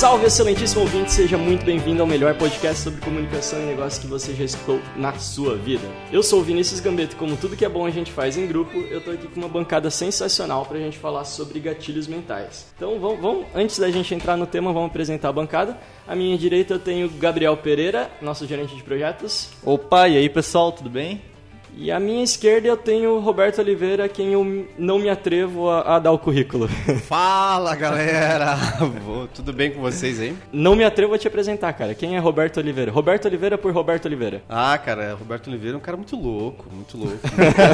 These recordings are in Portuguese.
Salve, excelentíssimo ouvinte, seja muito bem-vindo ao melhor podcast sobre comunicação e negócios que você já escutou na sua vida. Eu sou o Vinícius Gambetta e como tudo que é bom a gente faz em grupo, eu tô aqui com uma bancada sensacional pra gente falar sobre gatilhos mentais. Então, vamos, vamos antes da gente entrar no tema, vamos apresentar a bancada. À minha direita eu tenho Gabriel Pereira, nosso gerente de projetos. Opa, e aí pessoal, tudo bem? E à minha esquerda eu tenho Roberto Oliveira, quem eu não me atrevo a, a dar o currículo. Fala galera! Tudo bem com vocês aí? não me atrevo a te apresentar, cara. Quem é Roberto Oliveira? Roberto Oliveira por Roberto Oliveira. Ah, cara, Roberto Oliveira é um cara muito louco, muito louco.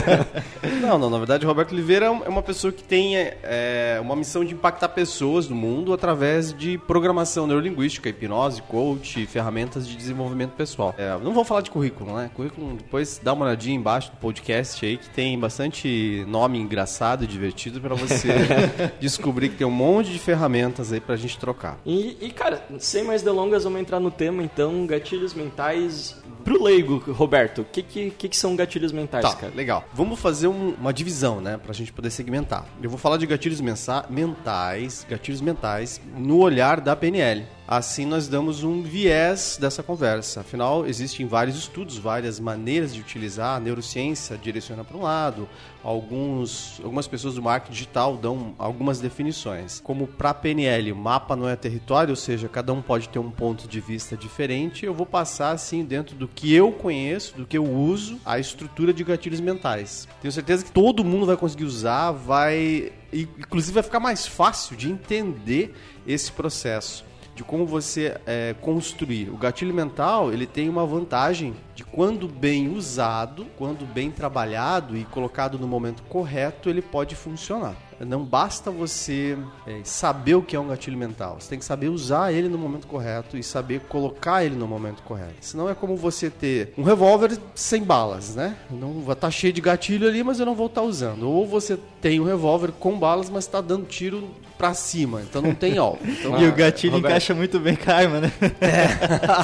não, não, na verdade, Roberto Oliveira é uma pessoa que tem é, uma missão de impactar pessoas no mundo através de programação neurolinguística, hipnose, coach, ferramentas de desenvolvimento pessoal. É, não vou falar de currículo, né? Currículo, depois dá uma olhadinha embaixo do podcast aí que tem bastante nome engraçado e divertido pra você descobrir que tem um monte de ferramentas aí pra gente trocar. E, e, cara, sem mais delongas, vamos entrar no tema então, gatilhos mentais. Pro leigo, Roberto, o que, que, que, que são gatilhos mentais, Tá, cara? legal. Vamos fazer um- uma divisão, né? Pra gente poder segmentar. Eu vou falar de gatilhos mensa- mentais, gatilhos mentais, no olhar da PNL. Assim nós damos um viés dessa conversa. Afinal, existem vários estudos, várias maneiras de utilizar. A neurociência direciona para um lado, alguns, algumas pessoas do marketing digital dão algumas definições. Como para PNL, mapa não é território, ou seja, cada um pode ter um ponto de vista diferente. Eu vou passar assim dentro do que eu conheço, do que eu uso, a estrutura de gatilhos mentais. Tenho certeza que todo mundo vai conseguir usar, vai inclusive vai ficar mais fácil de entender esse processo de como você é, construir. O gatilho mental ele tem uma vantagem de quando bem usado, quando bem trabalhado e colocado no momento correto, ele pode funcionar. Não basta você é, saber o que é um gatilho mental. Você tem que saber usar ele no momento correto e saber colocar ele no momento correto. Senão é como você ter um revólver sem balas, né? Não vai estar cheio de gatilho ali, mas eu não vou estar usando. Ou você tem um revólver com balas, mas está dando tiro pra cima, então não tem alvo. Então, e o gatilho Roberto. encaixa muito bem com a arma, né?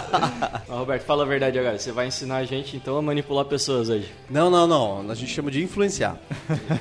Ó, Roberto, fala a verdade agora. Você vai ensinar a gente então a manipular pessoas hoje. Não, não, não. A gente chama de influenciar.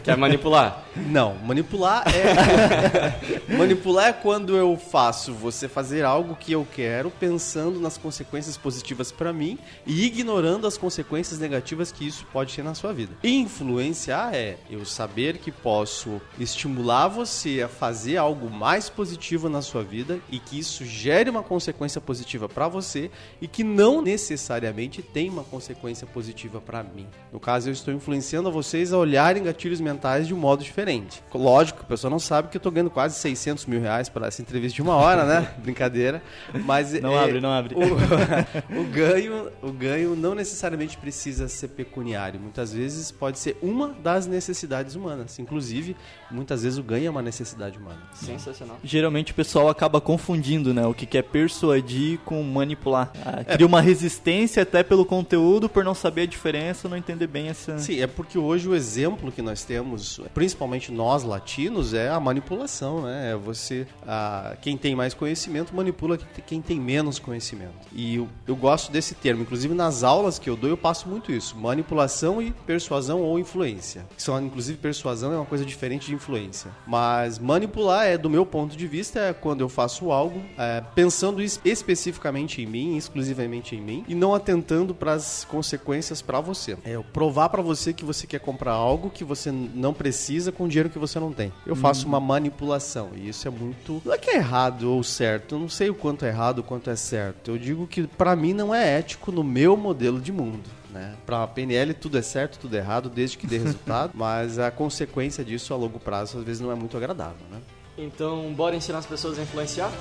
Quer manipular? Não, manipular é. manipular é quando eu faço você fazer algo que eu quero, pensando nas consequências positivas pra mim e ignorando as consequências negativas que isso pode ter na sua vida. Influenciar é eu saber que posso estimular você a fazer algo mais positivo na sua vida e que isso gere uma consequência positiva pra você e que não necessariamente tem uma consequência positiva pra mim. No caso, eu estou influenciando a vocês a olharem gatilhos mentais de um modo diferente. Lógico, a pessoa não sabe que eu estou ganhando quase 600 mil reais para essa entrevista de uma hora, né? Brincadeira. Mas Não é, abre, não abre. O, o ganho, o ganho não necessariamente precisa ser pecuniário. Muitas vezes pode ser uma das necessidades humanas. Inclusive, muitas vezes o ganho é uma necessidade humana. Sensacional. Geralmente o pessoal acaba confundindo, né? O que que é persuadir com manipular. Ah, cria uma resistência até pelo conteúdo por não saber a diferença, não entender bem essa. Sim, é porque hoje o exemplo que nós temos, principalmente nós latinos, é a manipulação, né? É você, ah, quem tem mais conhecimento manipula quem tem menos conhecimento. E eu, eu gosto desse termo, inclusive nas aulas que eu dou eu passo muito isso, manipulação e persuasão ou influência. Que São, inclusive persuasão é uma coisa diferente de influência. Mas manipular é, do meu ponto de vista, é quando eu faço algo é, pensando es- especificamente em mim, exclusivamente em mim, e não atentando para as consequências para você. É eu provar para você que você quer comprar algo que você não precisa com dinheiro que você não tem. Eu faço uma manipulação e isso é muito. Não é que é errado ou certo, eu não sei o quanto é errado, o quanto é certo. Eu digo que para mim não é ético no meu modelo de mundo. Né? Para a PNL tudo é certo, tudo é errado, desde que dê resultado, mas a consequência disso a longo prazo às vezes não é muito agradável. Né? Então, bora ensinar as pessoas a influenciar?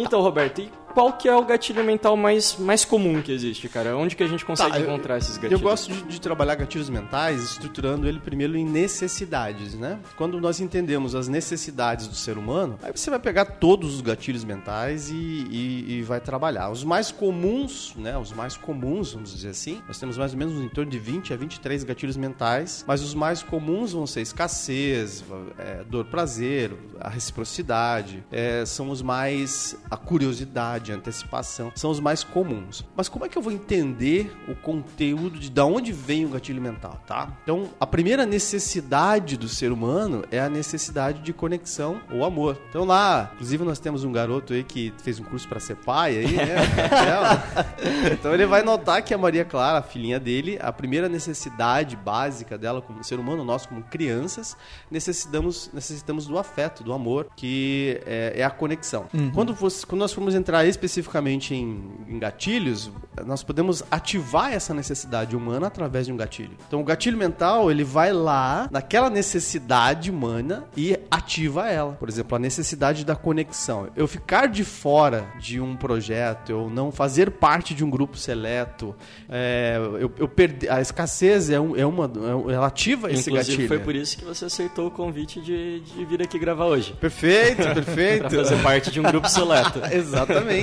Então, Roberto, e qual que é o gatilho mental mais, mais comum que existe, cara? Onde que a gente consegue Tá, eu- encontrar esses Eu gatilhos? gosto de, de trabalhar gatilhos mentais estruturando ele primeiro em necessidades, né? Quando nós entendemos as necessidades do ser humano, aí você vai pegar todos os gatilhos mentais e, e- e vai trabalhar. Os mais comuns, né? Os mais comuns, vamos dizer assim, nós temos mais ou menos em torno de 20 a 23 gatilhos mentais, mas os mais comuns vão ser escassez, é, dor, prazer, a reciprocidade, é, são os mais a curiosidade, a antecipação, são os mais comuns. Mas como é que eu vou entender o conteúdo de da onde vem o gatilho mental, tá? Então, a primeira necessidade do ser humano é a necessidade de conexão ou amor. Então lá, inclusive nós temos um garoto aí que fez um curso para ser pai aí, né? Então ele vai notar que a Maria Clara, a filhinha dele, a primeira necessidade básica dela como ser humano, nós como crianças, necessitamos, necessitamos do afeto, do amor, que é, é a conexão. Quando, você- quando nós formos entrar especificamente em, em gatilhos, nós podemos ativar essa necessidade humana através de um gatilho. Então o gatilho mental, ele vai lá naquela necessidade humana e ativa ela. Por exemplo, a necessidade da conexão. Eu ficar de fora de um projeto, eu não fazer parte de um grupo seleto, é, eu, eu perder, a escassez é, um, é uma, é ela ativa esse Inclusive, gatilho. foi por isso que você aceitou o convite de, de vir aqui gravar hoje. Perfeito, perfeito. Pra fazer parte de um grupo seleto. Exatamente.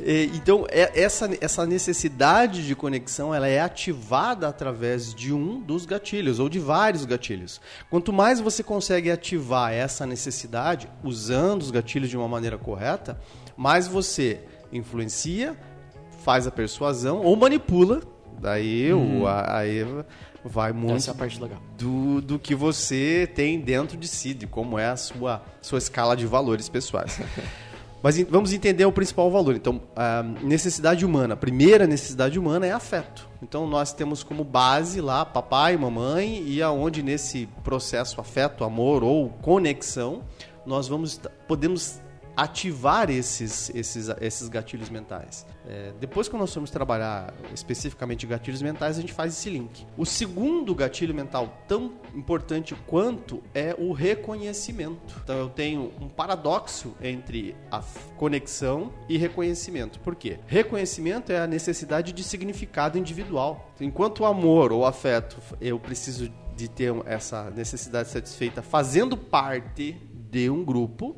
E, Então, é- essa, essa necessidade de conexão ela é ativada através de um dos gatilhos, ou de vários gatilhos. Quanto mais você consegue ativar essa necessidade, usando os gatilhos de uma maneira correta, mais você influencia, faz a persuasão ou manipula. Daí, o, a- aí vai muito Essa é a parte legal. do, do que você tem dentro de si, de como é a sua, sua escala de valores pessoais. Mas vamos entender o principal valor. Então, a necessidade humana, a primeira necessidade humana é afeto. Então, nós temos como base lá papai, mamãe, e aonde nesse processo afeto, amor ou conexão, nós vamos podemos ativar esses, esses, esses gatilhos mentais. É, depois que nós formos trabalhar especificamente gatilhos mentais, a gente faz esse link. O segundo gatilho mental tão importante quanto é o reconhecimento. Então eu tenho um paradoxo entre a conexão e reconhecimento. Por quê? Reconhecimento é a necessidade de significado individual. Enquanto o amor ou afeto, eu preciso de ter essa necessidade satisfeita fazendo parte de um grupo.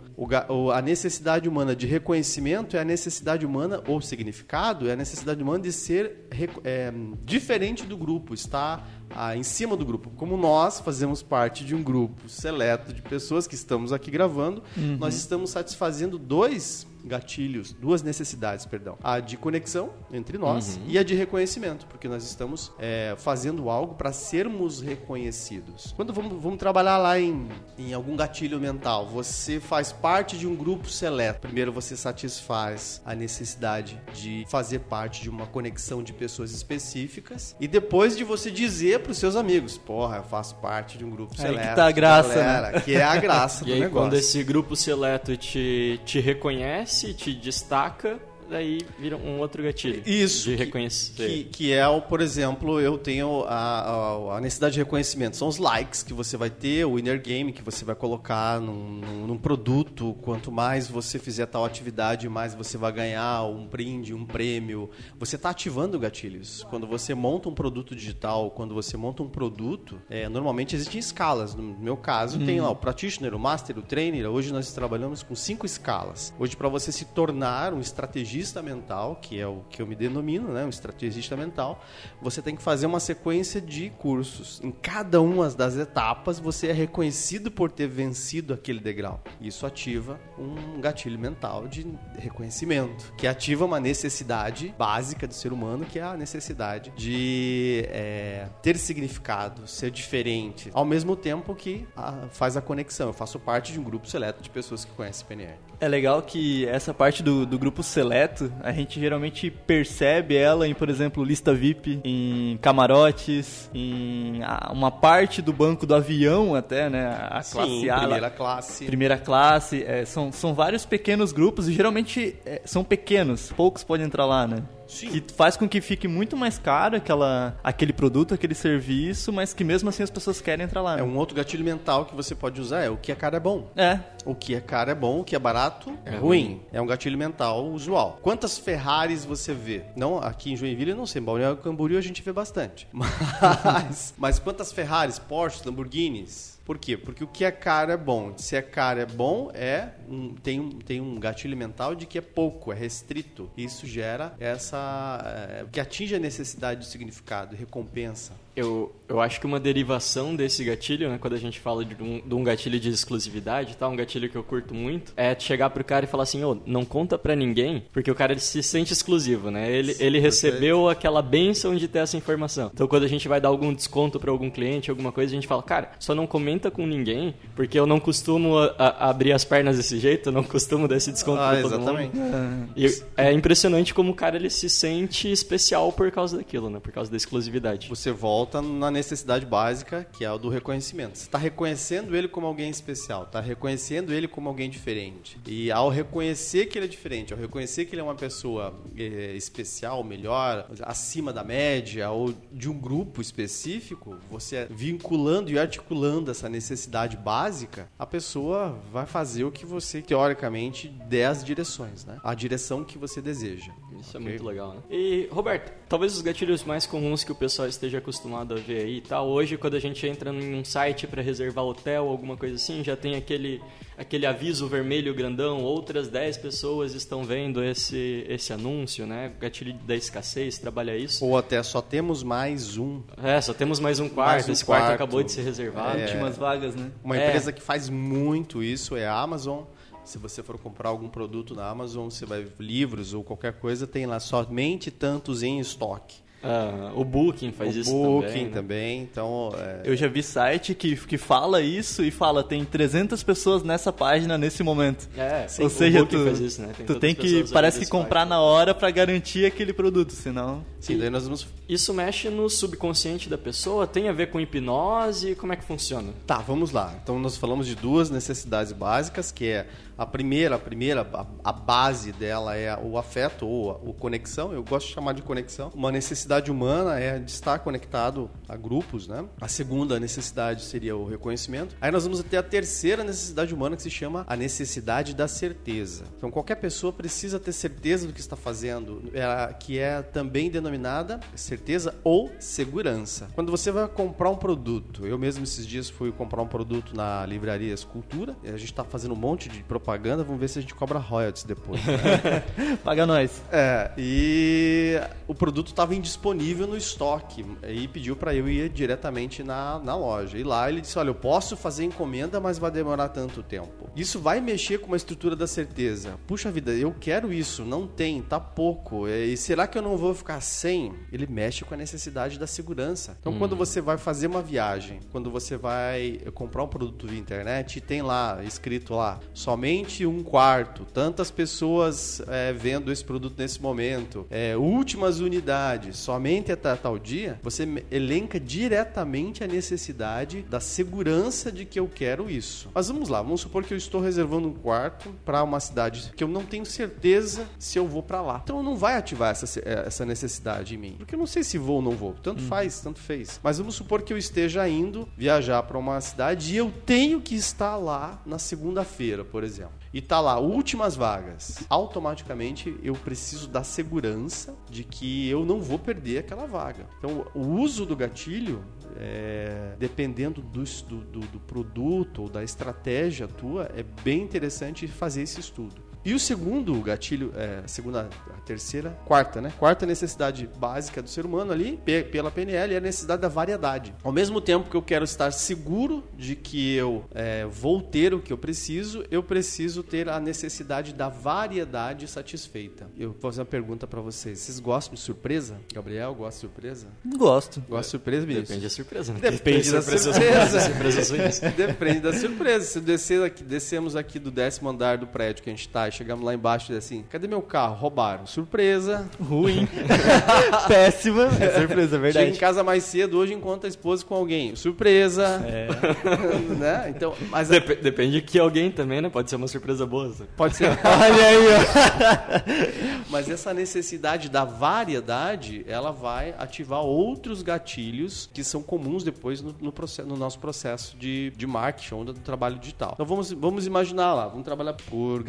A necessidade humana de reconhecimento é a necessidade humana, ou significado, é a necessidade humana de ser é, diferente do grupo, estar ah, em cima do grupo. Como nós fazemos parte de um grupo seleto de pessoas que estamos aqui gravando, nós estamos satisfazendo dois gatilhos, duas necessidades, perdão. A de conexão entre nós e a de reconhecimento, porque nós estamos é, fazendo algo para sermos reconhecidos. Quando vamos, vamos trabalhar lá em, em algum gatilho mental, você faz parte de um grupo seleto. Primeiro você satisfaz a necessidade de fazer parte de uma conexão de pessoas específicas e depois de você dizer para os seus amigos, porra, eu faço parte de um grupo Aí que seleto. tá a graça, né? galera, Que é a graça E do aí, negócio. quando esse grupo seleto te, te reconhece, te destaca, daí vira um outro gatilho. Isso. De reconhecer. Que, que é, o, por exemplo, eu tenho a, a, a necessidade de reconhecimento. São os likes que você vai ter, o inner game que você vai colocar num, num, num produto. Quanto mais você fizer tal atividade, mais você vai ganhar um brinde, um prêmio. Você está ativando gatilhos. Quando você monta um produto digital, quando você monta um produto, é, normalmente existem escalas. No meu caso, tem lá o practitioner, o master, o trainer. Hoje nós trabalhamos com cinco escalas. Hoje, para você se tornar um estrategista mental, que é o que eu me denomino, né, um estrategista mental, você tem que fazer uma sequência de cursos. Em cada uma das etapas, você é reconhecido por ter vencido aquele degrau. Isso ativa um gatilho mental de reconhecimento, que ativa uma necessidade básica do ser humano, que é a necessidade de é, ter significado, ser diferente, ao mesmo tempo que ah, faz a conexão. Eu faço parte de um grupo seleto de pessoas que conhecem PNR. É legal que essa parte do, do grupo seleto, a gente geralmente percebe ela em, por exemplo, lista VIP, em camarotes, em uma parte do banco do avião até, né? A classe A. lá- primeira classe. Primeira classe, é, são, são vários pequenos grupos e geralmente é, são pequenos, poucos podem entrar lá, né? Que faz com que fique muito mais caro aquela, aquele produto, aquele serviço, mas que mesmo assim as pessoas querem entrar lá. É né? um outro gatilho mental que você pode usar, é o que é caro é bom. É. O que é caro é bom, o que é barato é ruim. É um gatilho mental usual. Quantas Ferraris você vê? Não, aqui em Joinville eu não sei, em Balneário Camboriú a gente vê bastante. Mas, mas quantas Ferraris, Porsche, Lamborghinis? Por quê? Porque o que é caro é bom. Se é caro é bom, é um- tem, um, tem um gatilho mental de que é pouco, é restrito. Isso gera essa. É, que atinge a necessidade de significado, recompensa. Eu, eu acho que uma derivação desse gatilho, né, quando a gente fala de um, de um gatilho de exclusividade, tá? Um gatilho que eu curto muito, é chegar pro cara e falar assim, ô, não conta pra ninguém, porque o cara ele se sente exclusivo, né? Ele, ele recebeu aquela benção de ter essa informação. Então quando a gente vai dar algum desconto pra algum cliente, alguma coisa, a gente fala, cara, só não comenta com ninguém, porque eu não costumo a- a- abrir as pernas desse jeito, eu não costumo dar esse desconto Ah, pra todo exatamente. mundo. E é impressionante como o cara ele se sente especial por causa daquilo, né? Por causa da exclusividade. Você volta na necessidade básica, que é o do reconhecimento. Você está reconhecendo ele como alguém especial, está reconhecendo ele como alguém diferente. E ao reconhecer que ele é diferente, ao reconhecer que ele é uma pessoa eh, especial, melhor, acima da média, ou de um grupo específico, você vinculando e articulando essa necessidade básica, a pessoa vai fazer o que você, teoricamente, der as direções, né? A direção que você deseja. Isso é muito legal, né? E, Roberto, talvez os gatilhos mais comuns que o pessoal esteja acostumado a ver aí e tal, hoje quando a gente entra em um site para reservar hotel, alguma coisa assim, já tem aquele, aquele aviso vermelho grandão, outras 10 pessoas estão vendo esse, esse anúncio, né? Gatilho da escassez, trabalha isso. Ou até só temos mais um É, só temos mais um quarto, Mais um esse quarto, quarto. acabou de ser reservado. É. Últimas vagas, né? Uma É. empresa que faz muito isso é a Amazon. Se você for comprar algum produto na Amazon, você vai livros ou qualquer coisa, tem lá somente tantos em estoque. Ah, o Booking faz o isso Booking também. né? também, então é, Eu já vi site que, que fala isso e fala tem 300 pessoas nessa página nesse momento. É, sim, Ou o seja, Booking tu, faz isso, né? tu todas tem que, parece que comprar na hora pra garantir aquele produto, senão... sim, daí nós vamos Isso mexe no subconsciente da pessoa? Tem a ver com hipnose? Como é que funciona? Tá, vamos lá. Então nós falamos de duas necessidades básicas, que é a primeira, a primeira, a, base dela é o afeto ou a, o conexão. Eu gosto de chamar de conexão. Uma necessidade humana é de estar conectado a grupos, né? A segunda necessidade seria o reconhecimento. Aí nós vamos ter a terceira necessidade humana que se chama a necessidade da certeza. Então qualquer pessoa precisa ter certeza do que está fazendo, é, que é também denominada certeza ou segurança. Quando você vai comprar um produto, eu mesmo esses dias fui comprar um produto na livraria Escultura, a gente está fazendo um monte de propaganda, vamos ver se a gente cobra royalties depois. né? Paga nós. É, e o produto estava indisponível no estoque e pediu para eu ir diretamente na, na loja. E lá ele disse: Olha, eu posso fazer encomenda, mas vai demorar tanto tempo. Isso vai mexer com uma estrutura da certeza. Puxa vida, eu quero isso, não tem, tá pouco. E será que eu não vou ficar sem? Ele mexe com a necessidade da segurança. Então, quando você vai fazer uma viagem, quando você vai comprar um produto via internet, e tem lá escrito lá somente um quarto, tantas pessoas é, vendo esse produto nesse momento, é, últimas unidades, somente até tal dia, você elenca diretamente a necessidade da segurança de que eu quero isso. Mas vamos lá, vamos supor que eu estou reservando um quarto para uma cidade que eu não tenho certeza se eu vou para lá. Então não vai ativar essa, eh, essa necessidade em mim, porque eu não sei se vou ou não vou. Tanto faz, tanto fez. Mas vamos supor que eu esteja indo viajar para uma cidade e eu tenho que estar lá na segunda-feira, por exemplo. E tá lá, últimas vagas. Automaticamente eu preciso da segurança de que eu não vou perder aquela vaga. Então o uso do gatilho, é, dependendo do, do, do- do produto ou da estratégia tua, é bem interessante fazer esse estudo. E o segundo gatilho, é, a segunda, a terceira, quarta, né? Quarta necessidade básica do ser humano ali, pe- pela PNL, é a necessidade da variedade. Ao mesmo tempo que eu quero estar seguro de que eu é, vou ter o que eu preciso, eu preciso ter a necessidade da variedade satisfeita. Eu vou fazer uma pergunta pra vocês. Vocês gostam de surpresa? Gabriel, gosta de surpresa? Gosto. Gosta de surpresa, Vinícius? Depende da surpresa, né? Depende da surpresa. Depende da surpresa. Se descer aqui, descemos aqui do décimo andar do prédio que a gente está Aí chegamos lá embaixo e assim, cadê meu carro? Roubaram. Surpresa. Ruim. Péssima. É surpresa, é Chega em verdade. casa mais cedo, hoje encontra a esposa com alguém. Surpresa. É. né? Então, mas Dep- depende de que alguém também, né? Pode ser uma surpresa boa. sabe? pode ser. Olha aí, ó. Mas essa necessidade da variedade, ela vai ativar outros gatilhos que são comuns depois no, no processo- no nosso processo de, de marketing ou do trabalho digital. Então vamos, vamos imaginar lá, vamos trabalhar por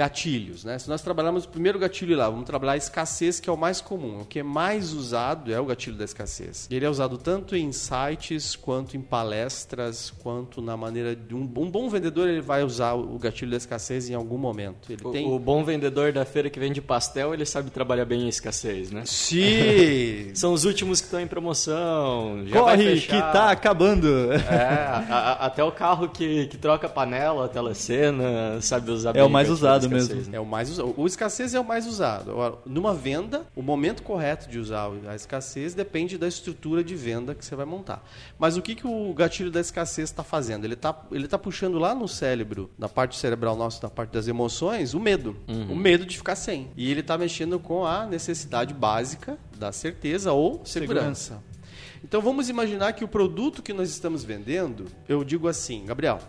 gatilhos, né? Se nós trabalharmos o primeiro gatilho lá, vamos trabalhar a escassez, que é o mais comum. O que é mais usado é o gatilho da escassez. Ele é usado tanto em sites, quanto em palestras, quanto na maneira de um, um bom vendedor, ele vai usar o gatilho da escassez em algum momento. Ele O, tem o bom vendedor da feira que vende pastel, ele sabe trabalhar bem em escassez, né? Sim! São os últimos que estão em promoção. Já vai Corre, que tá acabando. É, a- a- até o carro que, que troca panela, telecena, sabe usar bem É o mais usado mesmo. né? É o mais usado. O escassez é o mais usado. Agora, numa venda, o momento correto de usar a escassez depende da estrutura de venda que você vai montar. Mas o que, que o gatilho da escassez está fazendo? Ele está ele tá puxando lá no cérebro, na parte cerebral nossa, na parte das emoções, o medo. O medo de ficar sem. E ele está mexendo com a necessidade básica da certeza ou segurança. Então vamos imaginar que o produto que nós estamos vendendo, eu digo assim, Gabriel,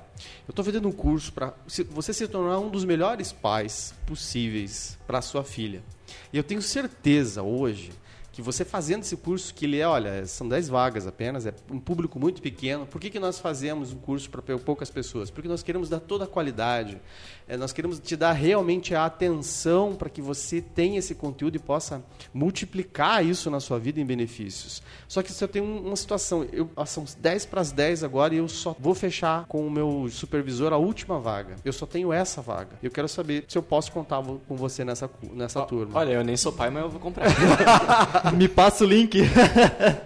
eu estou vendendo um curso para você se tornar um dos melhores pais possíveis para sua filha. E eu tenho certeza hoje que você fazendo esse curso, que ele é, olha, são 10 vagas apenas, é um público muito pequeno. Por que, que nós fazemos um curso para poucas pessoas? Porque nós queremos dar toda a qualidade, é, nós queremos te dar realmente a atenção para que você tenha esse conteúdo e possa multiplicar isso na sua vida em benefícios. Só que se eu tenho um- uma situação, eu, ah, são 10 para as 10 agora e eu só vou fechar com o meu supervisor a última vaga. Eu só tenho essa vaga. Eu quero saber se eu posso contar com você nessa, nessa turma. Olha, eu nem sou pai, mas eu vou comprar. Me passa o link.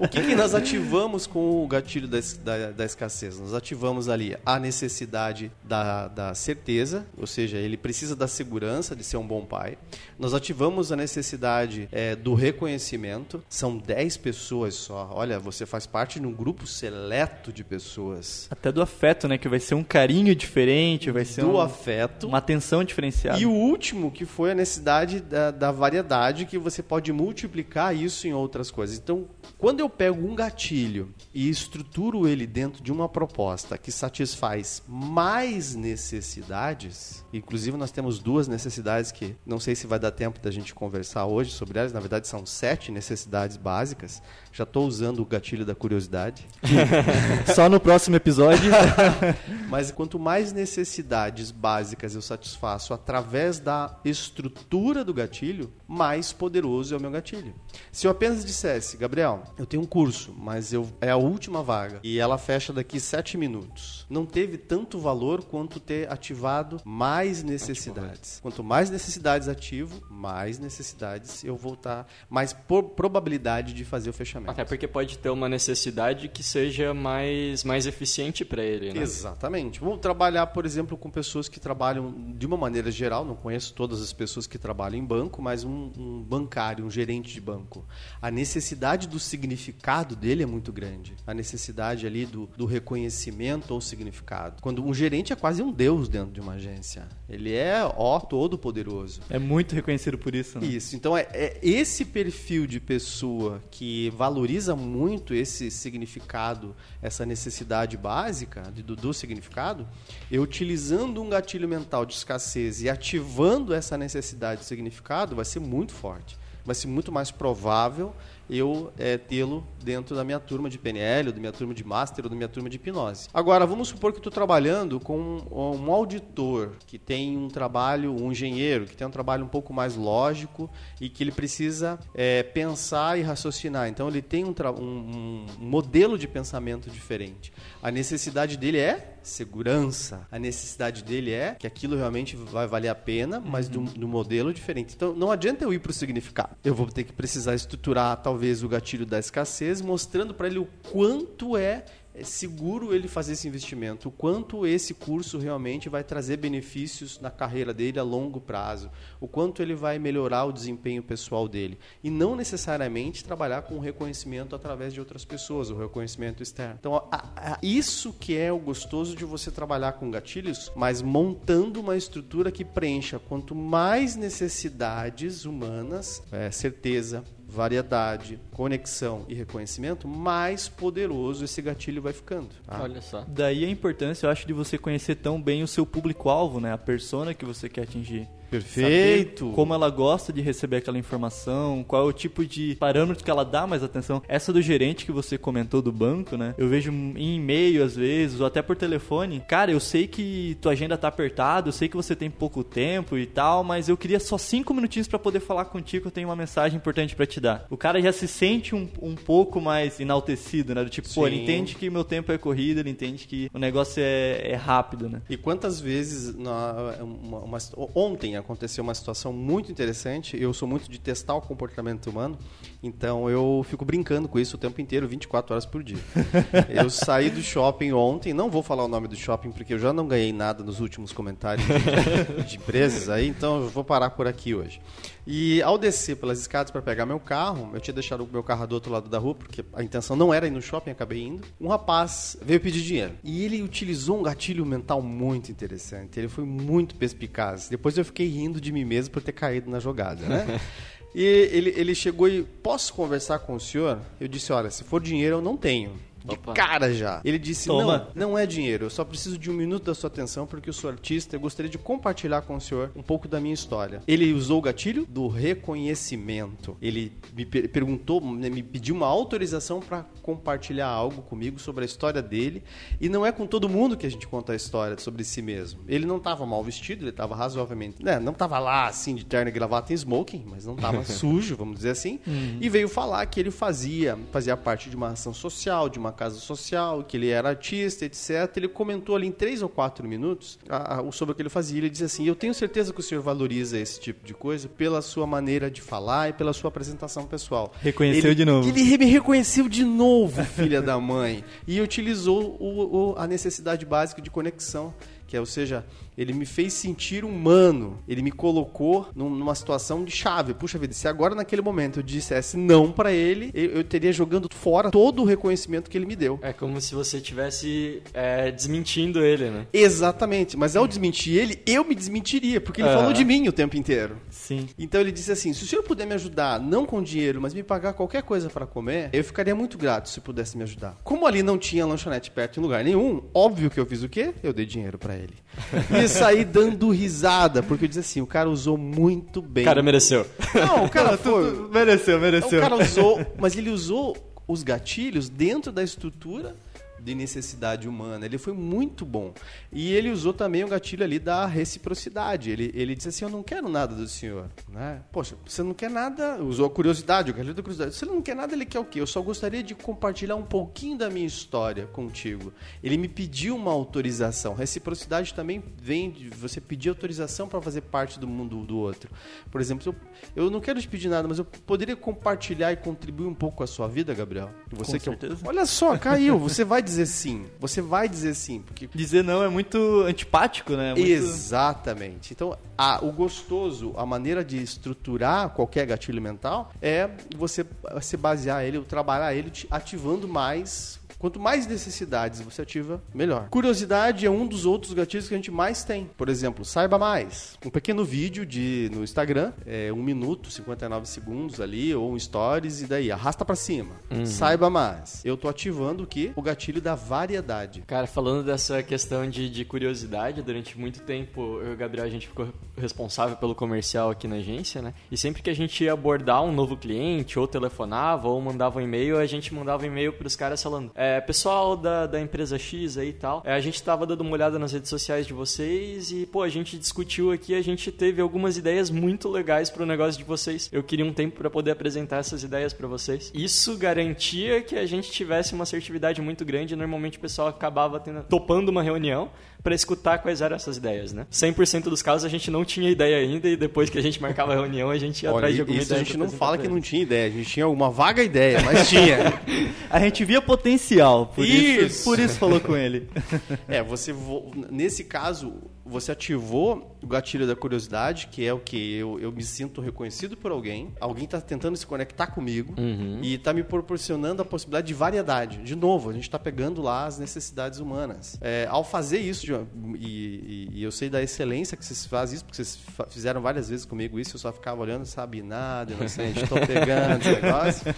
O que, que nós ativamos com o gatilho da, da, da escassez? Nós ativamos ali a necessidade da, da certeza, ou seja, ele precisa da segurança de ser um bom pai. Nós ativamos a necessidade eh, do reconhecimento. São 10 pessoas só. Olha, você faz parte de um grupo seleto de pessoas. Até do afeto, né? Que vai ser um carinho diferente, vai ser Do um- afeto. uma atenção diferenciada. E o último, que foi a necessidade da, da variedade, que você pode multiplicar isso em outras coisas. Então, quando eu pego um gatilho e estruturo ele dentro de uma proposta que satisfaz mais necessidades, inclusive nós temos duas necessidades que não sei se vai dar tempo da gente conversar hoje sobre elas, na verdade são sete necessidades básicas. Já estou usando o gatilho da curiosidade. Só no próximo episódio. Mas quanto mais necessidades básicas eu satisfaço através da estrutura do gatilho, mais poderoso é o meu gatilho. Se eu apenas dissesse, Gabriel, eu tenho um curso, mas eu, é a última vaga e ela fecha daqui sete minutos, não teve tanto valor quanto ter ativado mais necessidades. Quanto mais necessidades ativo, mais necessidades eu vou estar, mais por- probabilidade de fazer o fechamento. Até porque pode ter uma necessidade que seja mais, mais eficiente para ele, né? Exatamente. Vamos trabalhar, por exemplo, com pessoas que trabalham de uma maneira geral, não conheço todas as pessoas que trabalham em banco, mas um, um bancário, um gerente de banco. A necessidade do significado dele é muito grande. A necessidade ali do, do reconhecimento ou significado. Quando um gerente é quase um deus dentro de uma agência. Ele é, ó, todo poderoso. É muito reconhecido por isso, né? Isso. Então é, é esse perfil de pessoa que valoriza muito esse significado, essa necessidade básica de- do, do significado, eu utilizando um gatilho mental de escassez e ativando essa necessidade de significado, vai ser muito forte. Vai ser muito mais provável eu é, tê-lo dentro da minha turma de PNL, ou da minha turma de Master, ou da minha turma de hipnose. Agora, vamos supor que eu estou trabalhando com um, um auditor que tem um trabalho, um engenheiro que tem um trabalho um pouco mais lógico e que ele precisa é, pensar e raciocinar. Então, ele tem um, um- um modelo de pensamento diferente. A necessidade dele é segurança. A necessidade dele é que aquilo realmente vai valer a pena, mas de um, de um modelo diferente. Então, não adianta eu ir para o significado. Eu vou ter que precisar estruturar, talvez, o gatilho da escassez, mostrando para ele o quanto é é seguro ele fazer esse investimento, o quanto esse curso realmente vai trazer benefícios na carreira dele a longo prazo, o quanto ele vai melhorar o desempenho pessoal dele. E não necessariamente trabalhar com reconhecimento através de outras pessoas, o reconhecimento externo. Então, a, a, isso que é o gostoso de você trabalhar com gatilhos, mas montando uma estrutura que preencha quanto mais necessidades humanas, é, certeza, variedade, conexão e reconhecimento, mais poderoso esse gatilho vai ficando. tá? Olha só. Daí a importância, eu acho, de você conhecer tão bem o seu público-alvo, né? A persona que você quer atingir. Perfeito. Saber como ela gosta de receber aquela informação, qual é o tipo de parâmetro que ela dá mais atenção. Essa do gerente que você comentou do banco, né? Eu vejo em e-mail às vezes, ou até por telefone. Cara, eu sei que tua agenda tá apertada, eu sei que você tem pouco tempo e tal, mas eu queria só cinco minutinhos para poder falar contigo, eu tenho uma mensagem importante para te dar. O cara já se sente um, um pouco mais enaltecido, né? Do tipo, pô, ele Sim. entende que meu tempo é corrido, ele entende que o negócio é, é rápido, né? E quantas vezes na, uma- uma- aconteceu uma situação muito interessante. Eu sou muito de testar o comportamento humano, então eu fico brincando com isso o tempo inteiro, 24 horas por dia. eu saí do shopping ontem, não vou falar o nome do shopping porque eu já não ganhei nada nos últimos comentários de, de empresas aí, então eu vou parar por aqui hoje. E ao descer pelas escadas para pegar meu carro, eu tinha deixado o meu carro do outro lado da rua, porque a intenção não era ir no shopping, acabei indo. Um rapaz veio pedir dinheiro. E ele utilizou um gatilho mental muito interessante. Ele foi muito perspicaz. Depois eu fiquei rindo de mim mesmo por ter caído na jogada, né? E ele, ele chegou e, posso conversar com o senhor? Eu disse, olha, se for dinheiro eu não tenho. De Opa. cara já. Ele disse, Toma. não, não é dinheiro. Eu só preciso de um minuto da sua atenção porque eu sou artista. Eu gostaria de compartilhar com o senhor um pouco da minha história. Ele usou o gatilho do reconhecimento. Ele me per- perguntou, né, me pediu uma autorização para compartilhar algo comigo sobre a história dele. E não é com todo mundo que a gente conta a história sobre si mesmo. Ele não estava mal vestido, ele estava razoavelmente. Né, não estava lá assim de terno e gravata e smoking, mas não estava sujo, vamos dizer assim. E veio falar que ele fazia, fazia parte de uma ação social, de uma casa social, que ele era artista, etc. Ele comentou ali em três ou quatro minutos a- a- sobre o que ele fazia. Ele disse assim: Eu tenho certeza que o senhor valoriza esse tipo de coisa pela sua maneira de falar e pela sua apresentação pessoal. Reconheceu Ele- de novo. Ele me reconheceu de novo, filha da mãe. E utilizou o- o- a necessidade básica de conexão. Que é, ou seja, ele me fez sentir humano. Ele me colocou num- numa situação de chave. Puxa vida, se agora naquele momento eu dissesse não pra ele, eu, teria jogando fora todo o reconhecimento que ele me deu. É como se você estivesse é, desmentindo ele, né? Exatamente, mas ao desmentir ele, eu me desmentiria, porque ele Aham. falou de mim o tempo inteiro. Sim. Então ele disse assim: se o senhor puder me ajudar, não com dinheiro, mas me pagar qualquer coisa para comer, eu ficaria muito grato se pudesse me ajudar. Como ali não tinha lanchonete perto em lugar nenhum, óbvio que eu fiz o quê? Eu dei dinheiro para ele. E saí dando risada, porque eu disse assim: o cara usou muito bem. O cara mereceu. Não, o cara foi. Mereceu, O mereceu. cara usou, mas ele usou os gatilhos dentro da estrutura de necessidade humana. Ele foi muito bom. E ele usou também o gatilho ali da reciprocidade. Ele, ele disse assim: Eu não quero nada do senhor. Né? Poxa, você não quer nada. Usou a curiosidade, o gatilho da curiosidade. Se ele não quer nada, ele quer o quê? Eu só gostaria de compartilhar um pouquinho da minha história contigo. Ele me pediu uma autorização. Reciprocidade também vem de você pedir autorização para fazer parte do mundo do outro. Por exemplo, eu, eu não quero te pedir nada, mas eu poderia compartilhar e contribuir um pouco com a sua vida, Gabriel? Você Com que é um- certeza. Olha só, caiu. Você vai dizer sim. Você vai dizer sim, porque Dizer não é muito antipático, né? Muito... Exatamente. Então, a- o gostoso, a maneira de estruturar qualquer gatilho mental é você se basear ele, ou trabalhar ele ativando mais. Quanto mais necessidades você ativa, melhor. Curiosidade é um dos outros gatilhos que a gente mais tem. Por exemplo, saiba mais. Um pequeno vídeo de no Instagram, é um minuto, 59 segundos ali, ou um stories, e daí arrasta pra cima. Saiba mais. Eu tô ativando o que? O gatilho da variedade. Cara, falando dessa questão de, de curiosidade, durante muito tempo eu e o Gabriel a gente ficou responsável pelo comercial aqui na agência, né? E sempre que a gente ia abordar um novo cliente, ou telefonava, ou mandava um e-mail, a gente mandava um e-mail pros caras falando: é, pessoal da, da empresa X aí e tal, é, a gente tava dando uma olhada nas redes sociais de vocês e, pô, a gente discutiu aqui, a gente teve algumas ideias muito legais pro negócio de vocês. Eu queria um tempo para poder apresentar essas ideias para vocês. Isso garantia que a gente tivesse uma assertividade muito grande normalmente o pessoal acabava tendo, topando uma reunião para escutar quais eram essas ideias, né? 100% dos casos a gente não tinha ideia ainda e depois que a gente marcava a reunião a gente ia Olha, atrás de alguma isso a ideia gente pra não fala que não tinha ideia. A gente tinha uma vaga ideia, mas tinha. A gente via potencial por isso, Isso. por isso falou com ele. É, você vo- nesse caso você ativou o gatilho da curiosidade, que é o que eu, eu me sinto reconhecido por alguém, alguém está tentando se conectar comigo e está me proporcionando a possibilidade de variedade. De novo, a gente está pegando lá as necessidades humanas. É, ao fazer isso, e, e- eu sei da excelência que vocês fazem isso, porque vocês fizeram várias vezes comigo isso, eu só ficava olhando, sabe nada, inocente, estou pegando esse negócio.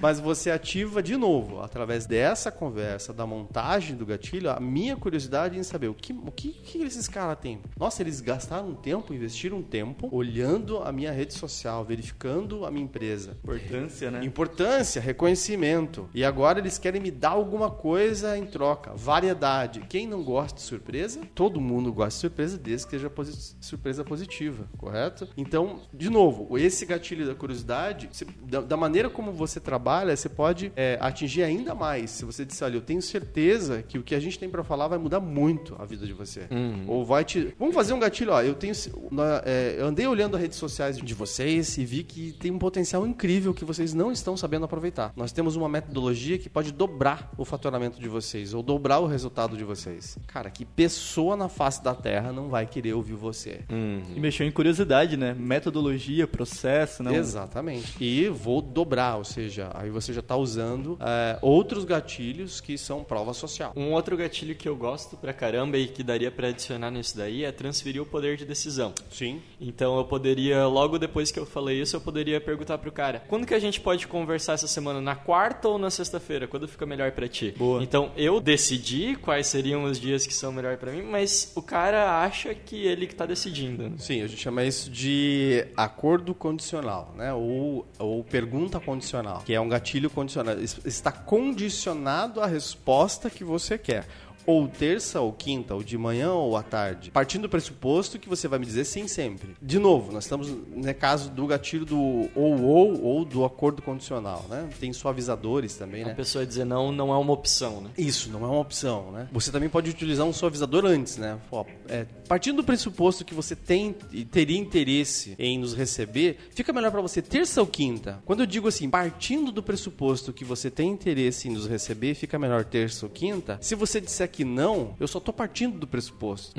Mas você ativa de novo, através dessa conversa, da montagem do gatilho, a minha curiosidade em saber o que, o que, que esses caras têm. Nossa, eles gastaram um tempo, investiram um tempo, olhando a minha rede social, verificando a minha empresa. Importância, né? Importância, reconhecimento. E agora eles querem me dar alguma coisa em troca. Variedade. Quem não gosta de surpresa? Todo mundo gosta de surpresa, desde que seja posi- surpresa positiva, correto? Então, de novo, esse gatilho da curiosidade, você- da, da maneira como você trabalha, você pode é, atingir ainda mais. Se você disser, olha, eu tenho certeza que o que a gente tem para falar vai mudar muito a vida de você. Ou vai te. Vamos fazer um gatilho, ó. Eu tenho. na- é, eu andei olhando as redes sociais de vocês e vi que tem um potencial incrível que vocês não estão sabendo aproveitar. Nós temos uma metodologia que pode dobrar o faturamento de vocês ou dobrar o resultado de vocês. Cara, que pessoa na face da Terra não vai querer ouvir você? E mexeu em curiosidade, né? Metodologia, processo, né? Exatamente. E vou dobrar, ou seja, aí você já está usando é, outros gatilhos que são prova social. Um outro gatilho que eu gosto pra caramba e que daria pra adicionar nisso daí é transferir o poder de decisão. Sim. Então eu poderia, logo depois que eu falei isso, eu poderia perguntar pro cara: quando que a gente pode conversar essa semana? Na quarta ou na sexta-feira? Quando fica melhor pra ti? Boa. Então eu decidi quais seriam os dias que são melhor pra mim, mas o cara acha que ele que tá decidindo. Sim, a gente chama isso de acordo condicional, né? Ou, ou pergunta condicional, que é um gatilho condicional. Es- Está condicionado à resposta que você quer. Ou terça ou quinta, ou de manhã ou à tarde. Partindo do pressuposto que você vai me dizer sim sempre. De novo, nós estamos no caso do gatilho do ou ou ou do acordo condicional, né? Tem suavizadores também, A né? pessoa dizer não não é uma opção, né? Isso, não é uma opção, né? Você também pode utilizar um suavizador antes, né? Ó, é, partindo do pressuposto que você tem e teria interesse em nos receber, fica melhor para você terça ou quinta. Quando eu digo assim, partindo do pressuposto que você tem interesse em nos receber, fica melhor terça ou quinta. Se você disser que não, eu só tô partindo do pressuposto.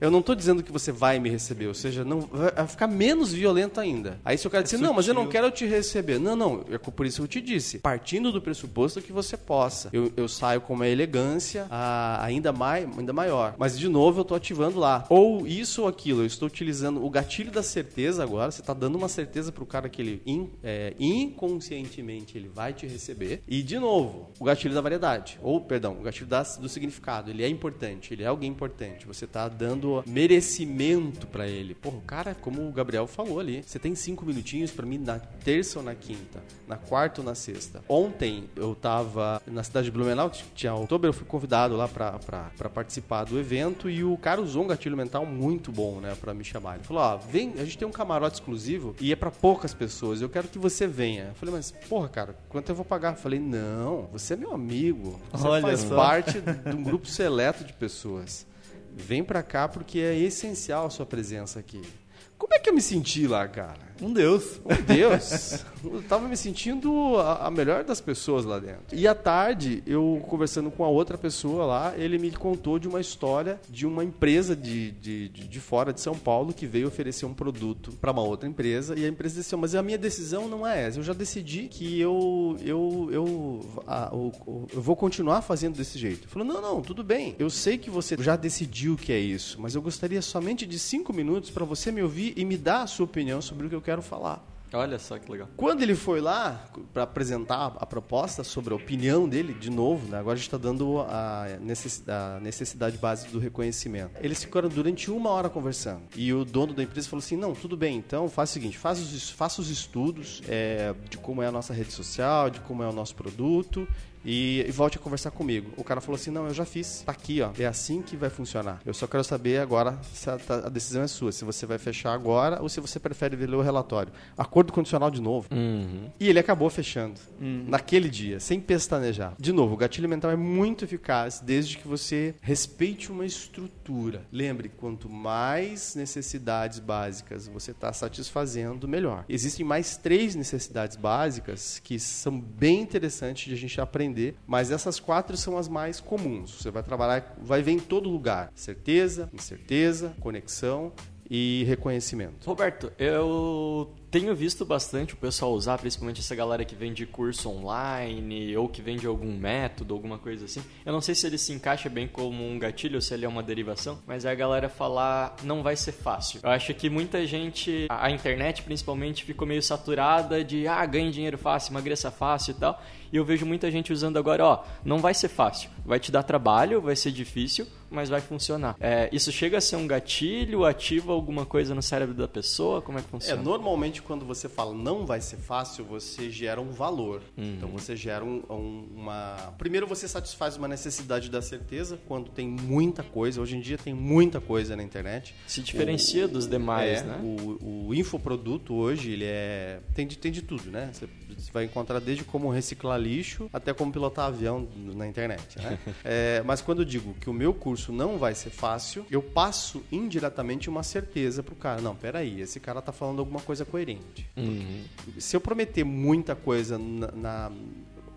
Eu não tô dizendo que você vai me receber, ou seja, não vai ficar menos violento ainda. Aí se o cara disser, não, mas eu não quero te receber. Não, não, é por isso que eu te disse. Partindo do pressuposto que você possa. Eu, eu saio com uma elegância ah, ainda, mai, ainda maior. Mas, de novo, eu tô ativando lá. Ou isso ou aquilo. Eu estou utilizando o gatilho da certeza agora. Você tá dando uma certeza pro cara que ele in- é, inconscientemente ele vai te receber. E, de novo, o gatilho da variedade. Ou, perdão, o gatilho da- do significado. Ele é importante, ele é alguém importante. Você tá dando merecimento pra ele. Porra, o cara, como o Gabriel falou ali, você tem cinco minutinhos pra mim na terça ou na quinta, na quarta ou na sexta. Ontem eu tava na cidade de Blumenau, tinha outubro, eu fui convidado lá pra participar do evento e o cara usou um gatilho mental muito bom, né, pra me chamar. Ele falou: Ó, vem, a gente tem um camarote exclusivo e é pra poucas pessoas, eu quero que você venha. Eu falei, mas porra, cara, quanto eu vou pagar? Eu falei, não, você é meu amigo, você Olha faz só. parte um grupo seleto de pessoas. Vem pra cá porque é essencial a sua presença aqui. Como é que eu me senti lá, cara? Um Deus. Meu Deus, eu tava me sentindo a, a melhor das pessoas lá dentro. E à tarde, eu conversando com a outra pessoa lá, ele me contou de uma história de uma empresa de, de, de, de fora de São Paulo que veio oferecer um produto para uma outra empresa e a empresa disse: Mas a minha decisão não é essa. Eu já decidi que eu, eu, eu, a- eu vou continuar fazendo desse jeito. Ele falou: Não, não, tudo bem. Eu sei que você já decidiu que é isso, mas eu gostaria somente de cinco minutos para você me ouvir e me dar a sua opinião sobre o que eu quero falar. Olha só que legal. Quando ele foi lá para apresentar a proposta sobre a opinião dele, de novo, né? agora a gente está dando a necessidade, a necessidade básica do reconhecimento. Eles ficaram durante uma hora conversando. E o dono da empresa falou assim: não, tudo bem, então faz o seguinte: faz os, faça os estudos é, de como é a nossa rede social, de como é o nosso produto. E, e volte a conversar comigo. O cara falou assim: Não, eu já fiz. Tá aqui, ó. É assim que vai funcionar. Eu só quero saber agora se a, a decisão é sua. Se você vai fechar agora ou se você prefere ler o relatório. Acordo condicional de novo. E ele acabou fechando. Naquele dia, sem pestanejar. De novo, o gatilho mental é muito eficaz desde que você respeite uma estrutura. Lembre, quanto mais necessidades básicas você está satisfazendo, melhor. Existem mais três necessidades básicas que são bem interessantes de a gente aprender mas essas quatro são as mais comuns. Você vai trabalhar, vai ver em todo lugar: certeza, incerteza, conexão e reconhecimento. Roberto, eu tenho visto bastante o pessoal usar, principalmente essa galera que vende curso online ou que vende algum método, alguma coisa assim. Eu não sei se ele se encaixa bem como um gatilho ou se ele é uma derivação, mas é a galera falar não vai ser fácil. Eu acho que muita gente, a internet principalmente, ficou meio saturada de ah, ganhe dinheiro fácil, emagreça fácil e tal. E eu vejo muita gente usando agora, ó, não vai ser fácil, vai te dar trabalho, vai ser difícil, mas vai funcionar. É, isso chega a ser um gatilho, ativa alguma coisa no cérebro da pessoa? Como é que É, funciona? normalmente quando você fala não vai ser fácil, você gera um valor. Então você gera um- um- uma. Primeiro você satisfaz uma necessidade da certeza quando tem muita coisa. Hoje em dia tem muita coisa na internet. Se diferencia dos demais, É, né? O, o infoproduto hoje, ele é. Tem de, tem de tudo, né? Você, você vai encontrar desde como reciclar lixo até como pilotar avião na internet, né? É, mas quando eu digo que o meu curso não vai ser fácil, eu passo indiretamente uma certeza pro cara. Não, peraí, esse cara tá falando alguma coisa coerente. Uhum. Se eu prometer muita coisa na. na-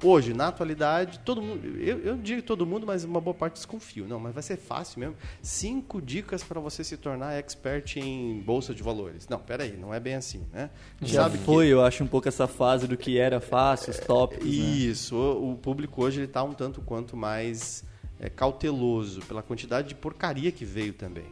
Hoje, na atualidade, todo mundo. Eu, eu digo todo mundo, mas uma boa parte desconfio. Não, mas vai ser fácil mesmo. Cinco dicas para você se tornar expert em bolsa de valores. Não, peraí, não é bem assim, né? Já sabe que- foi, eu acho, um pouco essa fase do que era fácil, os tópicos. né? Isso, o o público hoje ele tá um tanto quanto mais é, cauteloso pela quantidade de porcaria que veio também.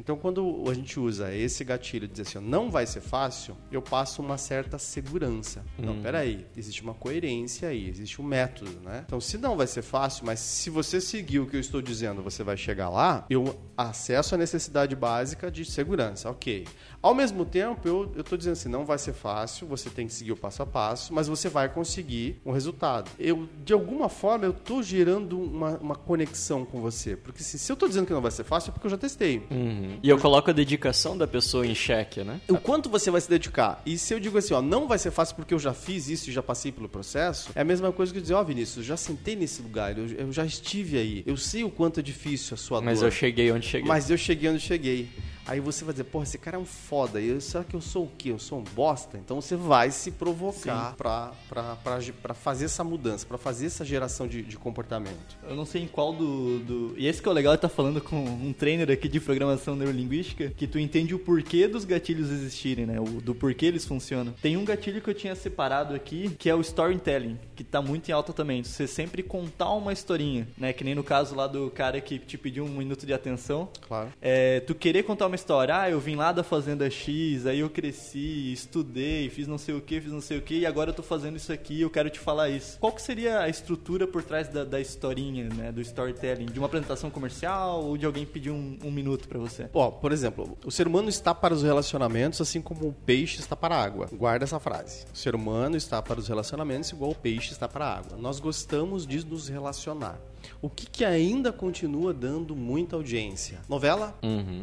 Então, quando a gente usa esse gatilho de dizer assim, não vai ser fácil, eu passo uma certa segurança. Não, peraí, existe uma coerência aí, existe um método, né? Então, se não vai ser fácil, mas se você seguir o que eu estou dizendo, você vai chegar lá, eu acesso a necessidade básica de segurança, ok. Ao mesmo tempo, eu estou dizendo assim, não vai ser fácil, você tem que seguir o passo a passo, mas você vai conseguir um resultado. Eu, de alguma forma, eu estou gerando uma, uma conexão com você. Porque se, se eu estou dizendo que não vai ser fácil, é porque eu já testei. Uhum. E eu coloco a dedicação da pessoa em xeque, né? O quanto você vai se dedicar? E se eu digo assim, ó, não vai ser fácil porque eu já fiz isso e já passei pelo processo, é a mesma coisa que eu dizer, ó, Vinícius, eu já sentei nesse lugar, eu, eu já estive aí, eu sei o quanto é difícil a sua Mas dor. eu cheguei onde cheguei. Mas eu cheguei onde cheguei. Aí você vai dizer, porra, esse cara é um foda. E eu, será que eu sou o quê? Eu sou um bosta? Então você vai se provocar pra fazer essa mudança, pra fazer essa geração de, de comportamento. Eu não sei em qual do, do. E esse que é o legal, ele tá falando com um trainer aqui de programação neurolinguística, que tu entende o porquê dos gatilhos existirem, né? O, do porquê eles funcionam. Tem um gatilho que eu tinha separado aqui, que é o storytelling, que tá muito em alta também. Você sempre contar uma historinha, né? Que nem no caso lá do cara que te pediu um minuto de atenção. Claro. É, tu querer contar uma história, ah, eu vim lá da fazenda X, aí eu cresci, estudei, fiz não sei o que, fiz não sei o que, e agora eu tô fazendo isso aqui, eu quero te falar isso. Qual que seria a estrutura por trás da, da historinha, né, do storytelling? De uma apresentação comercial ou de alguém pedir um, um minuto pra você? Ó, por exemplo, o ser humano está para os relacionamentos assim como o peixe está para a água. Guarda essa frase. O ser humano está para os relacionamentos igual o peixe está para a água. Nós gostamos de nos relacionar. O que, que ainda continua dando muita audiência? Novela,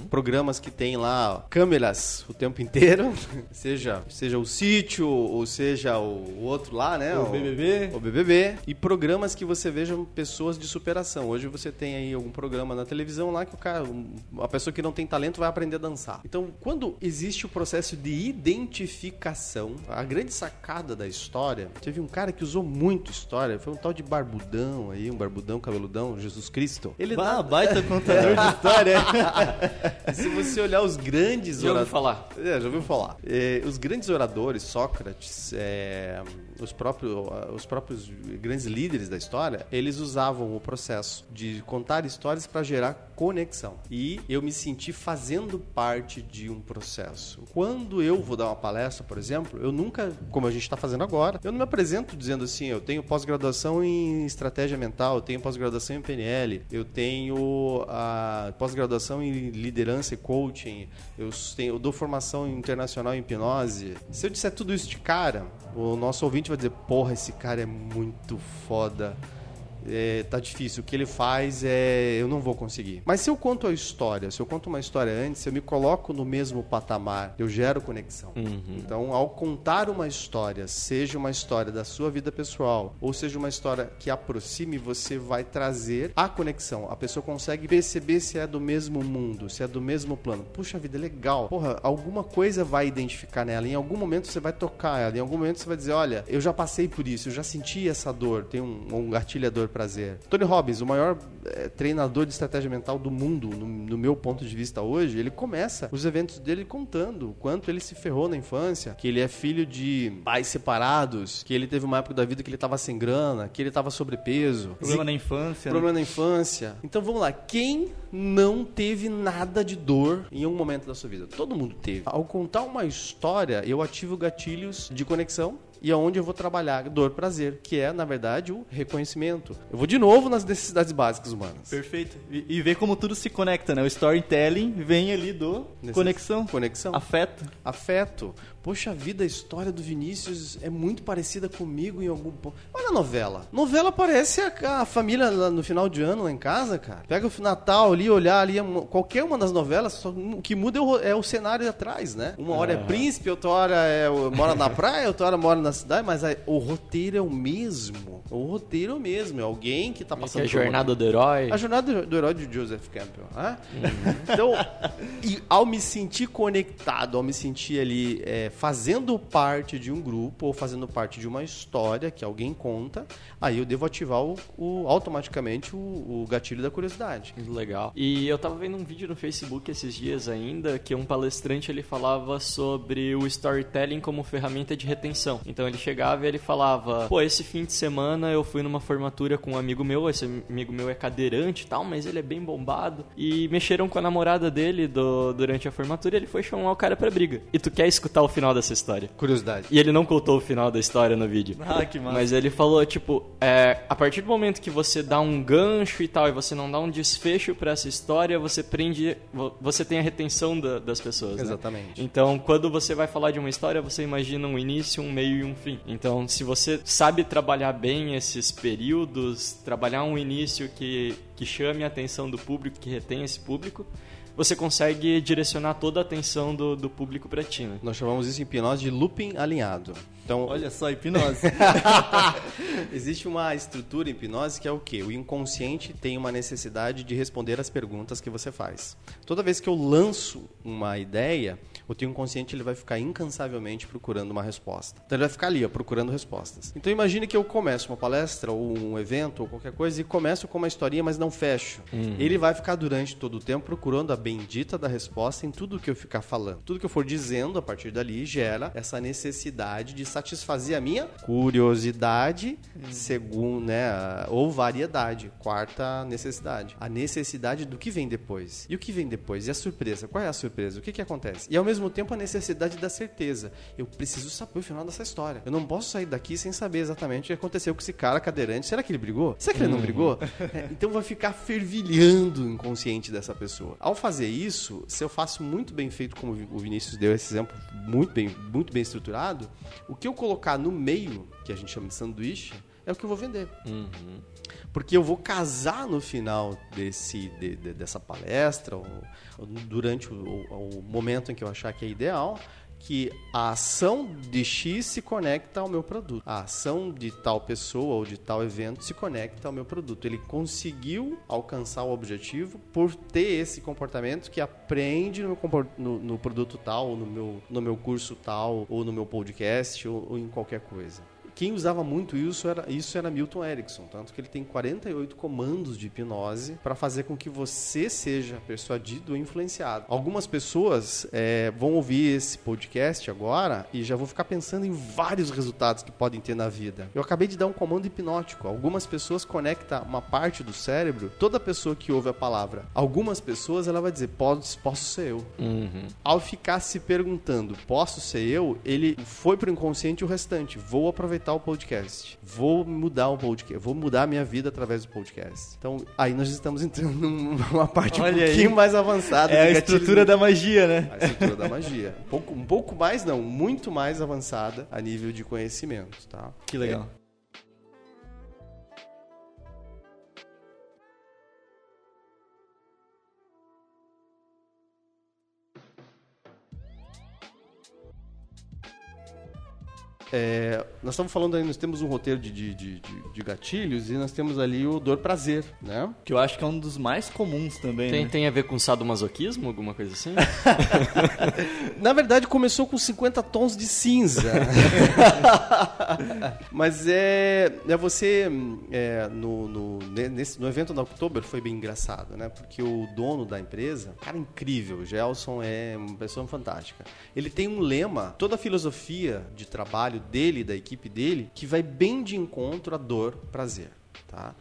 programas que tem lá câmeras o tempo inteiro, seja, seja o sítio ou seja o outro lá, né? O BBB. O BBB. E programas que você veja pessoas de superação. Hoje você tem aí algum programa na televisão lá que o cara, a pessoa que não tem talento vai aprender a dançar. Então, quando existe o processo de identificação, a grande sacada da história, teve um cara que usou muito história, foi um tal de barbudão aí, um barbudão, Jesus Cristo. Ele Ah, dá- baita contador de história. se você olhar os grandes Já ouviu ora- falar? É, já ouviu falar. É, os grandes oradores, Sócrates, é, os, próprios, os próprios grandes líderes da história, eles usavam o processo de contar histórias para gerar conexão. E eu me senti fazendo parte de um processo. Quando eu vou dar uma palestra, por exemplo, eu nunca, como a gente está fazendo agora, eu não me apresento dizendo assim, eu tenho pós-graduação em estratégia mental, eu tenho pós-graduação em PNL, eu tenho a pós-graduação em liderança e coaching, eu, tenho, eu dou formação internacional em hipnose. Se eu disser tudo isso de cara, o nosso ouvinte vai dizer, porra, esse cara é muito foda. É, tá difícil, o que ele faz é eu não vou conseguir. Mas se eu conto a história, se eu conto uma história antes, eu me coloco no mesmo patamar, eu gero conexão. Então, ao contar uma história, seja uma história da sua vida pessoal, ou seja uma história que aproxime, você vai trazer a conexão. A pessoa consegue perceber se é do mesmo mundo, se é do mesmo plano. Puxa vida, legal. Porra, alguma coisa vai identificar nela. Em algum momento você vai tocar ela. Em algum momento você vai dizer: Olha, eu já passei por isso, eu já senti essa dor. Tem um, um gatilhador prazer. Tony Robbins, o maior eh, treinador de estratégia mental do mundo, no, no meu ponto de vista hoje, ele começa os eventos dele contando o quanto ele se ferrou na infância, que ele é filho de pais separados, que ele teve uma época da vida que ele estava sem grana, que ele estava sobrepeso. Problema na infância. né? Problema na infância. Então vamos lá, quem não teve nada de dor em um momento da sua vida? Todo mundo teve. Ao contar uma história, eu ativo gatilhos de conexão e aonde eu vou trabalhar dor prazer, que é na verdade o reconhecimento. Eu vou de novo nas necessidades básicas humanas. Perfeito. E, e ver como tudo se conecta, né? O storytelling vem ali do Necess- conexão, Conexão. afeto. Afeto. Poxa vida, a história do Vinícius é muito parecida comigo em algum ponto. Olha a novela. Novela parece a, a família no final de ano lá em casa, cara. Pega o Natal ali, olhar ali, qualquer uma das novelas, só- o que muda é o, é o cenário atrás, né? Uma hora é príncipe, outra hora é, mora na praia, outra hora mora na cidade, mas o roteiro é o mesmo. O roteiro é o mesmo. É alguém que tá Que passando é a uma- jornada do herói. a jornada do, herói de Joseph Campbell. né? Então, e ao me sentir conectado, ao me sentir ali é, fazendo parte de um grupo ou fazendo parte de uma história que alguém conta, aí eu devo ativar o, o- automaticamente o, o gatilho da curiosidade. Legal. E eu tava vendo um vídeo no Facebook esses dias ainda que um palestrante ele falava sobre o storytelling como ferramenta de retenção. Então ele chegava e ele falava: "Pô, esse fim de semana eu fui numa formatura com um amigo meu, esse amigo meu é cadeirante e tal, mas ele é bem bombado e mexeram com a namorada dele do- durante a formatura e ele foi chamar o cara pra briga. E tu quer escutar o final dessa história? Curiosidade. E ele não contou o final da história no vídeo. Ah, que massa. Mas ele falou, tipo, é, a partir do momento que você dá um gancho e tal, e você não dá um desfecho pra essa história, você prende. vo- Você tem a retenção da- das pessoas. né? Exatamente. Então, quando você vai falar de uma história, você imagina um início, um meio e um fim. Então, se você sabe trabalhar bem esses períodos, trabalhar um início que, que chame a atenção do público, que retém esse público, você consegue direcionar toda a atenção do, do público pra ti, né? Nós chamamos isso em hipnose de looping alinhado. Então, Olha só, hipnose. Existe uma estrutura em hipnose que é o quê? O inconsciente tem uma necessidade de responder às perguntas que você faz. Toda vez que eu lanço uma ideia, o teu inconsciente ele vai ficar incansavelmente procurando uma resposta. Então ele vai ficar ali, ó, procurando respostas. Então imagine que eu começo uma palestra ou um evento ou qualquer coisa e começo com uma historinha, mas não fecho. Ele vai ficar durante todo o tempo procurando a bendita da resposta em tudo que eu ficar falando. Tudo que eu for dizendo a partir dali gera essa necessidade de satisfazer a minha curiosidade, segundo, né, ou variedade, quarta necessidade. A necessidade do que vem depois. E o que vem depois? E a surpresa? Qual é a surpresa? O que que acontece? E ao mesmo tempo a necessidade da certeza. Eu preciso saber o final dessa história. Eu não posso sair daqui sem saber exatamente o que aconteceu com esse cara cadeirante. Será que ele brigou? Será que ele não brigou? É, então vai ficar fervilhando o inconsciente dessa pessoa. Ao fazer isso, se eu faço muito bem feito, como o Vinícius deu esse exemplo, muito bem, muito bem estruturado, o que eu colocar no meio, que a gente chama de sanduíche, é o que eu vou vender. Porque eu vou casar no final desse, de- de- dessa palestra, ou, ou durante o, o- o momento em que eu achar que é ideal, que a ação de X se conecta ao meu produto. A ação de tal pessoa ou de tal evento se conecta ao meu produto. Ele conseguiu alcançar o objetivo por ter esse comportamento que aprende no, no- no produto tal, ou no meu, no meu curso tal, ou no meu podcast, ou- ou em qualquer coisa. Quem usava muito isso era, isso era Milton Erickson, tanto que ele tem 48 comandos de hipnose para fazer com que você seja persuadido ou influenciado. Algumas pessoas é, vão ouvir esse podcast agora e já vão ficar pensando em vários resultados que podem ter na vida. Eu acabei de dar um comando hipnótico. Algumas pessoas conectam uma parte do cérebro. Toda pessoa que ouve a palavra, algumas pessoas ela vai dizer posso, posso ser eu. Ao ficar se perguntando, posso ser eu, ele foi pro inconsciente o restante. Vou aproveitar o podcast. Vou mudar o podcast. Vou mudar a minha vida através do podcast. Então, aí nós estamos entrando numa parte Olha um aí. pouquinho mais avançada. é a gatilho- estrutura da magia, né? a estrutura da magia. Um pouco, um pouco mais, não, muito mais avançada a nível de conhecimento, tá? Que legal. É, nós estamos falando aí, nós temos um roteiro de, de, de, de- gatilhos e nós temos ali o dor prazer, né? Que eu acho que é um dos mais comuns também, Tem, né? tem a ver com sadomasoquismo, alguma coisa assim? Na verdade, começou com 50 tons de cinza. Mas é, é você, é, no, no, ne- nesse, no evento da Oktober foi bem engraçado, né? Porque o dono da empresa, cara incrível, o Gelson é uma pessoa fantástica. Ele tem um lema, toda a filosofia de trabalho dele da equipe dele, que vai bem de encontro à dor, prazer, tá?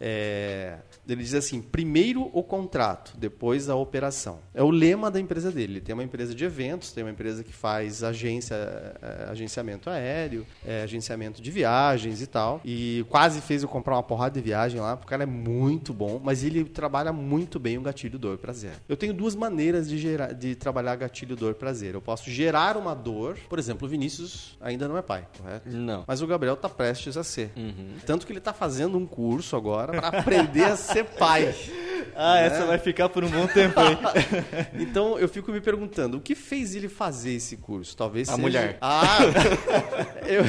É, ele diz assim: primeiro o contrato, depois a operação. É o lema da empresa dele. Ele tem uma empresa de eventos, tem uma empresa que faz agência, é, agenciamento aéreo, é, agenciamento de viagens e tal. E quase fez eu comprar uma porrada de viagem lá, porque o cara é muito bom, mas ele trabalha muito bem o gatilho dor prazer. Eu tenho duas maneiras de, gerar, de trabalhar gatilho dor prazer. Eu posso gerar uma dor, por exemplo, o Vinícius ainda não é pai, correto? Não. Mas o Gabriel tá prestes a ser. Tanto que ele tá fazendo um curso agora para aprender a ser pai. Ah, essa vai ficar por um bom tempo aí. Então eu fico me perguntando, o que fez ele fazer esse curso? Talvez A seja... mulher. Ah! eu...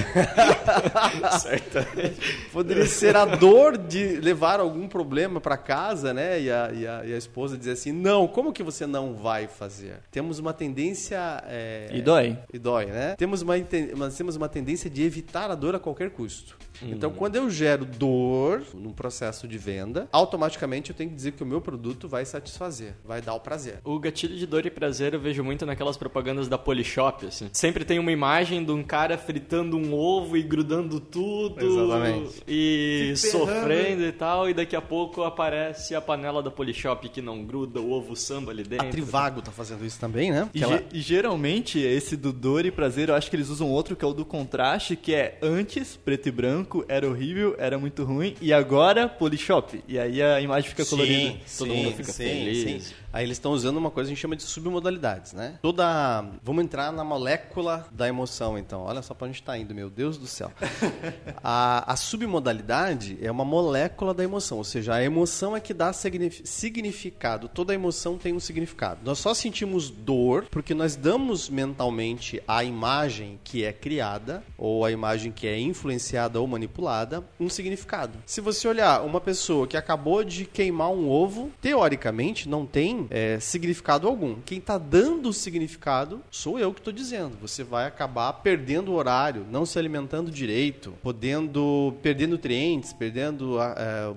Poderia ser a dor de levar algum problema para casa, né? E a, e, a, e a esposa dizer assim, não, como que você não vai fazer? Temos uma tendência... é, E dói. E dói, né? Temos uma, nós temos uma tendência de evitar a dor a qualquer custo. Uhum. Então, quando eu gero dor num processo de venda, automaticamente eu tenho que dizer que o meu produto vai satisfazer, vai dar o prazer. O gatilho de dor e prazer eu vejo muito naquelas propagandas da Polishop, assim. Sempre tem uma imagem de um cara fritando um ovo e grudando tudo. Exatamente. E sofrendo e tal. E daqui a pouco aparece a panela da Polishop que não gruda, o ovo samba ali A dentro. Trivago tá fazendo isso também, né? E, ela- e geralmente, esse do dor e prazer, eu acho que eles usam outro que é o do contraste, que é antes, preto e branco, era horrível, era muito ruim, e agora, Polishop. E aí a imagem fica colorida. todo mundo fica feliz. Aí eles estão usando uma coisa que a gente chama de submodalidades, né? Toda. Vamos entrar na molécula da emoção, então. Olha só pra onde está indo, meu Deus do céu. a, a submodalidade é uma molécula da emoção, ou seja, a emoção é que dá signif- significado. Toda emoção tem um significado. Nós só sentimos dor porque nós damos mentalmente à imagem que é criada, ou a imagem que é influenciada ou manipulada, um significado. Se você olhar uma pessoa que acabou de queimar um ovo, teoricamente não tem é, significado algum. Quem está dando significado sou eu que estou dizendo. Você vai acabar perdendo o horário, não se alimentando direito, podendo perder nutrientes, perdendo é,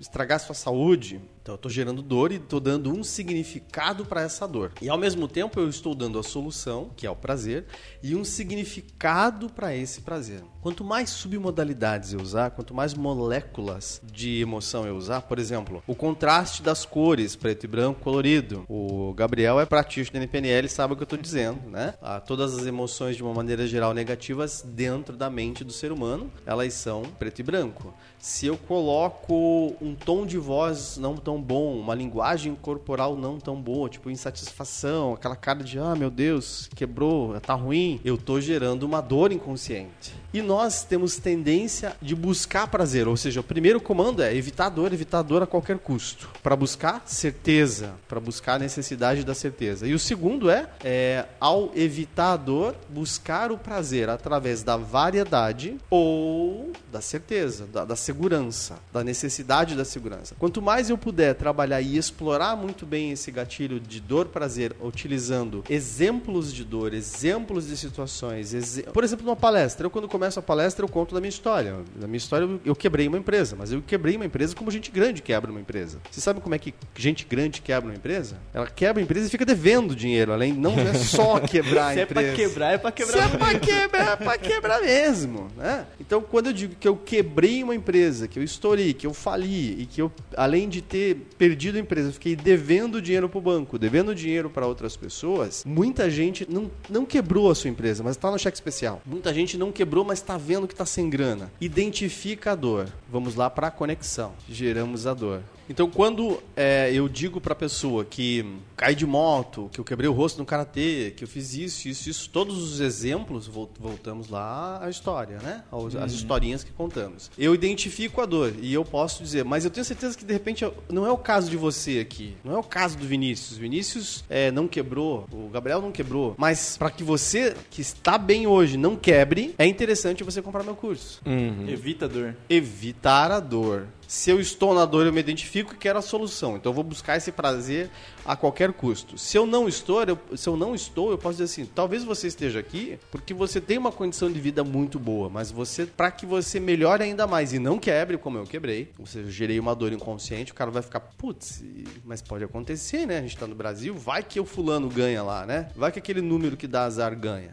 estragar sua saúde. Então eu estou gerando dor e estou dando um significado para essa dor. E ao mesmo tempo eu estou dando a solução, que é o prazer, e um significado para esse prazer. Quanto mais submodalidades eu usar, quanto mais moléculas de emoção eu usar, por exemplo, o contraste das cores, preto e branco, colorido. O Gabriel é praticante da NPNL, sabe o que eu estou dizendo, né? Ah, todas as emoções de uma maneira geral negativas dentro da mente do ser humano, elas são preto e branco. Se eu coloco um tom de voz não tão bom, uma linguagem corporal não tão boa, tipo insatisfação, aquela cara de ah, meu Deus, quebrou, tá ruim, eu tô gerando uma dor inconsciente. E nós temos tendência de buscar prazer, ou seja, o primeiro comando é evitar dor, evitar dor a qualquer custo, para buscar certeza, para buscar a necessidade da certeza. E o segundo é, é ao evitar a dor, buscar o prazer através da variedade ou da certeza, da, da segurança, da necessidade da segurança. Quanto mais eu puder trabalhar e explorar muito bem esse gatilho de dor-prazer, utilizando exemplos de dor, exemplos de situações, exe- por exemplo, numa palestra, eu quando começo a palestra eu conto da minha história. Na minha história eu- quebrei uma empresa, mas eu quebrei uma empresa como gente grande quebra uma empresa. Você sabe como é que gente grande quebra uma empresa? Ela quebra a empresa e fica devendo dinheiro, além não é só quebrar a Se é empresa. pra quebrar, é pra quebrar Se é pra quebrar, é pra quebrar mesmo, né? Então, quando eu digo que eu quebrei uma empresa, que eu estourei, que eu fali e que eu, além de ter perdido a empresa, eu fiquei devendo dinheiro pro banco, devendo dinheiro para outras pessoas, muita gente não, não quebrou a sua empresa, mas tá no cheque especial. Muita gente não quebrou, mas tá vendo que tá sem grana. Identifica a dor. Vamos lá para a conexão. Geramos a dor. Então, quando é, eu digo pra pessoa que cai de moto, que eu quebrei o rosto no karatê, que eu fiz isso, isso, isso, todos os exemplos, vol- voltamos lá à história, né? As historinhas que contamos. Eu identifico a dor e eu posso dizer, mas eu tenho certeza que de repente não é o caso de você aqui, não é o caso do Vinícius. Vinícius é, não quebrou, o Gabriel não quebrou, mas para que você que está bem hoje não quebre, é interessante você comprar meu curso Evita a dor. evitar a dor. Se eu estou na dor, eu me identifico e quero a solução. Então eu vou buscar esse prazer a qualquer custo. Se eu não estou, eu, se eu não estou, eu posso dizer assim: talvez você esteja aqui porque você tem uma condição de vida muito boa, mas você, para que você melhore ainda mais e não quebre como eu quebrei, ou seja, gerei uma dor inconsciente, o cara vai ficar, putz, mas pode acontecer, né? A gente tá no Brasil, vai que o fulano ganha lá, né? Vai que aquele número que dá azar ganha.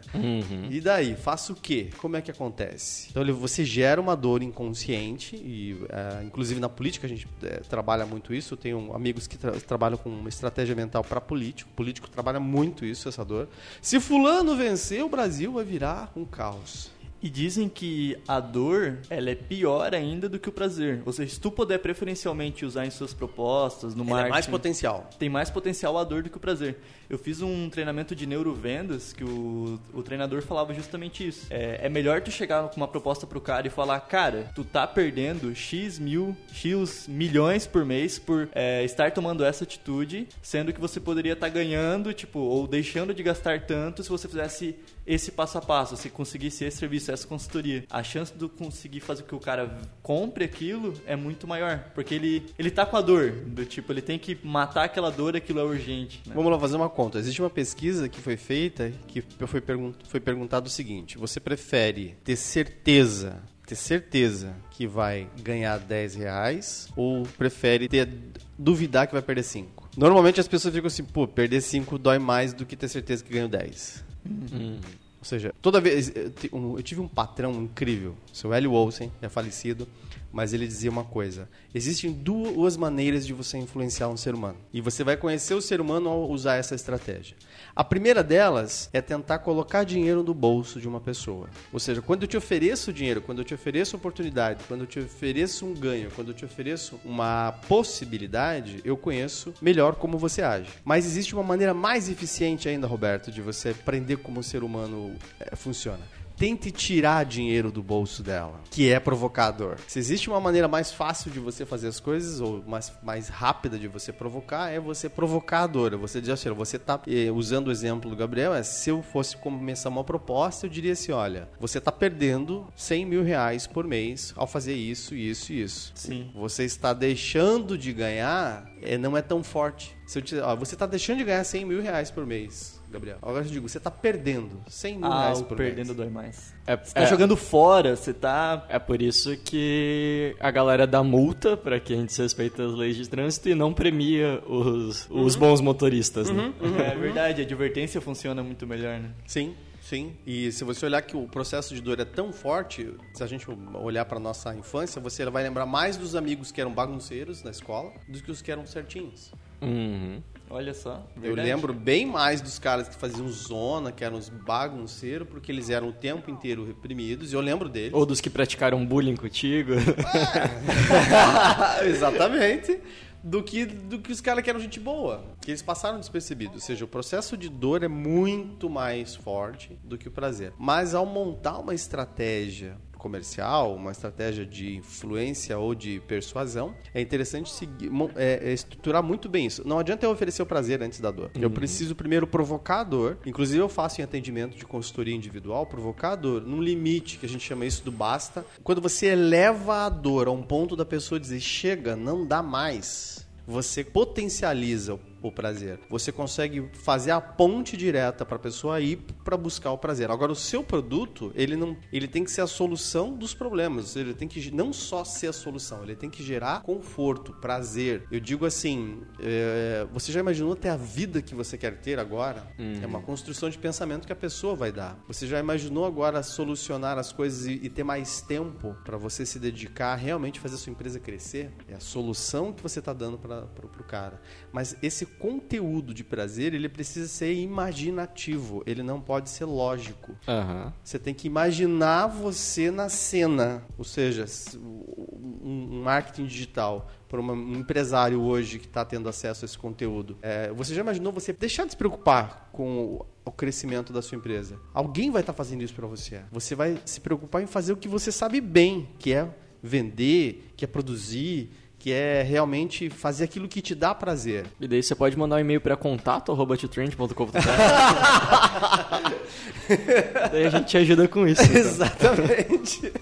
E daí, faço o quê? Como é que acontece? Então você gera uma dor inconsciente e eh, inclusive na política a gente eh, trabalha muito isso. Eu tenho amigos que tra- trabalham com uma estratégia mental para político. O político trabalha muito isso, essa dor. Se fulano vencer, o Brasil vai virar um caos. E dizem que a dor, ela é pior ainda do que o prazer. Ou seja, se tu puder preferencialmente usar em suas propostas, no marketing... é mais potencial. tem mais potencial a dor do que o prazer. Eu fiz um treinamento de neurovendas que o, o treinador falava justamente isso. É, é melhor tu chegar com uma proposta pro cara e falar, cara, tu tá perdendo X mil, X milhões por mês por é, estar tomando essa atitude, sendo que você poderia estar ganhando, tipo, ou deixando de gastar tanto se você fizesse esse passo a passo, se conseguisse esse serviço, essa consultoria. A chance de conseguir fazer com que o cara compre aquilo é muito maior, porque ele, ele tá com a dor, do tipo, ele tem que matar aquela dor, aquilo é urgente. né? Vamos lá fazer uma conta. Existe uma pesquisa que foi feita que foi, pergun foi perguntado o seguinte: você prefere ter certeza, ter certeza que vai ganhar 10 reais ou prefere ter duvidar que vai perder 5? Normalmente as pessoas ficam assim, pô, perder 5 dói mais do que ter certeza que ganho 10. Ou seja, toda vez. Um- eu tive um patrão incrível, seu Hélio Olsen, é falecido, mas ele dizia uma coisa: existem duas maneiras de você influenciar um ser humano. E você vai conhecer o ser humano ao usar essa estratégia. A primeira delas é tentar colocar dinheiro no bolso de uma pessoa. Ou seja, quando eu te ofereço dinheiro, quando eu te ofereço oportunidade, quando eu te ofereço um ganho, quando eu te ofereço uma possibilidade, eu conheço melhor como você age. Mas existe uma maneira mais eficiente ainda, Roberto, de você aprender como o ser humano eh, funciona. Tente tirar dinheiro do bolso dela, que é provocador. Se existe uma maneira mais fácil de você fazer as coisas, ou mais, mais rápida de você provocar, é você provocar a dor. Você diz assim, você tá eh, usando o exemplo do Gabriel, é, se eu fosse começar uma proposta, eu diria assim, olha, você tá perdendo 100 mil reais por mês ao fazer isso, isso e isso. Sim. Você está deixando de ganhar, é, não é tão forte. Se eu te, ó, você está deixando de ganhar 100 mil reais por mês, Gabriel. Agora eu te digo, você está perdendo 100 mil Ah, reais o por perdendo mês. dói mais. É, Você tá jogando fora, você tá... É por isso que a galera dá multa pra quem desrespeita as leis de trânsito e não premia os, os bons motoristas, né? É verdade, a advertência funciona muito melhor, né? Sim, sim. E se você olhar que o processo de dor é tão forte, se a gente olhar para nossa infância, você vai lembrar mais dos amigos que eram bagunceiros na escola do que os que eram certinhos. Uhum. Olha só. Eu verdade. lembro bem mais dos caras que faziam zona, que eram os bagunceiros, porque eles eram o tempo inteiro reprimidos, e eu lembro deles. Ou dos que praticaram bullying contigo. Exatamente. Do que, do que os caras que eram gente boa. Que eles passaram despercebidos. Ou seja, o processo de dor é muito mais forte do que o prazer. Mas ao montar uma estratégia comercial, uma estratégia de influência ou de persuasão, é interessante seguir, é, é estruturar muito bem isso. Não adianta eu oferecer o prazer antes da dor. Eu preciso primeiro provocar a dor. Inclusive eu faço em atendimento de consultoria individual, provocar a dor num limite, que a gente chama isso do basta. Quando você eleva a dor a um ponto da pessoa dizer, chega, não dá mais, você potencializa o prazer. Você consegue fazer a ponte direta para a pessoa ir para buscar o prazer. Agora, o seu produto, ele não, ele tem que ser a solução dos problemas. Ele tem que não só ser a solução, ele tem que gerar conforto, prazer. Eu digo assim, é, você já imaginou ter a vida que você quer ter agora? É uma construção de pensamento que a pessoa vai dar. Você já imaginou agora solucionar as coisas e, e ter mais tempo para você se dedicar a realmente fazer a sua empresa crescer? É a solução que você está dando para o cara. Mas esse conteúdo de prazer, ele precisa ser imaginativo, ele não pode ser lógico. Aham. Você tem que imaginar você na cena. Ou seja, um, um marketing digital, para um empresário hoje que está tendo acesso a esse conteúdo, é, você já imaginou você deixar de se preocupar com o crescimento da sua empresa? Alguém vai estar tá fazendo isso para você. Você vai se preocupar em fazer o que você sabe bem, que é vender, que é produzir, que é realmente fazer aquilo que te dá prazer. E daí você pode mandar um e-mail para contato@trend.com.br. daí a gente te ajuda com isso. Então. Exatamente.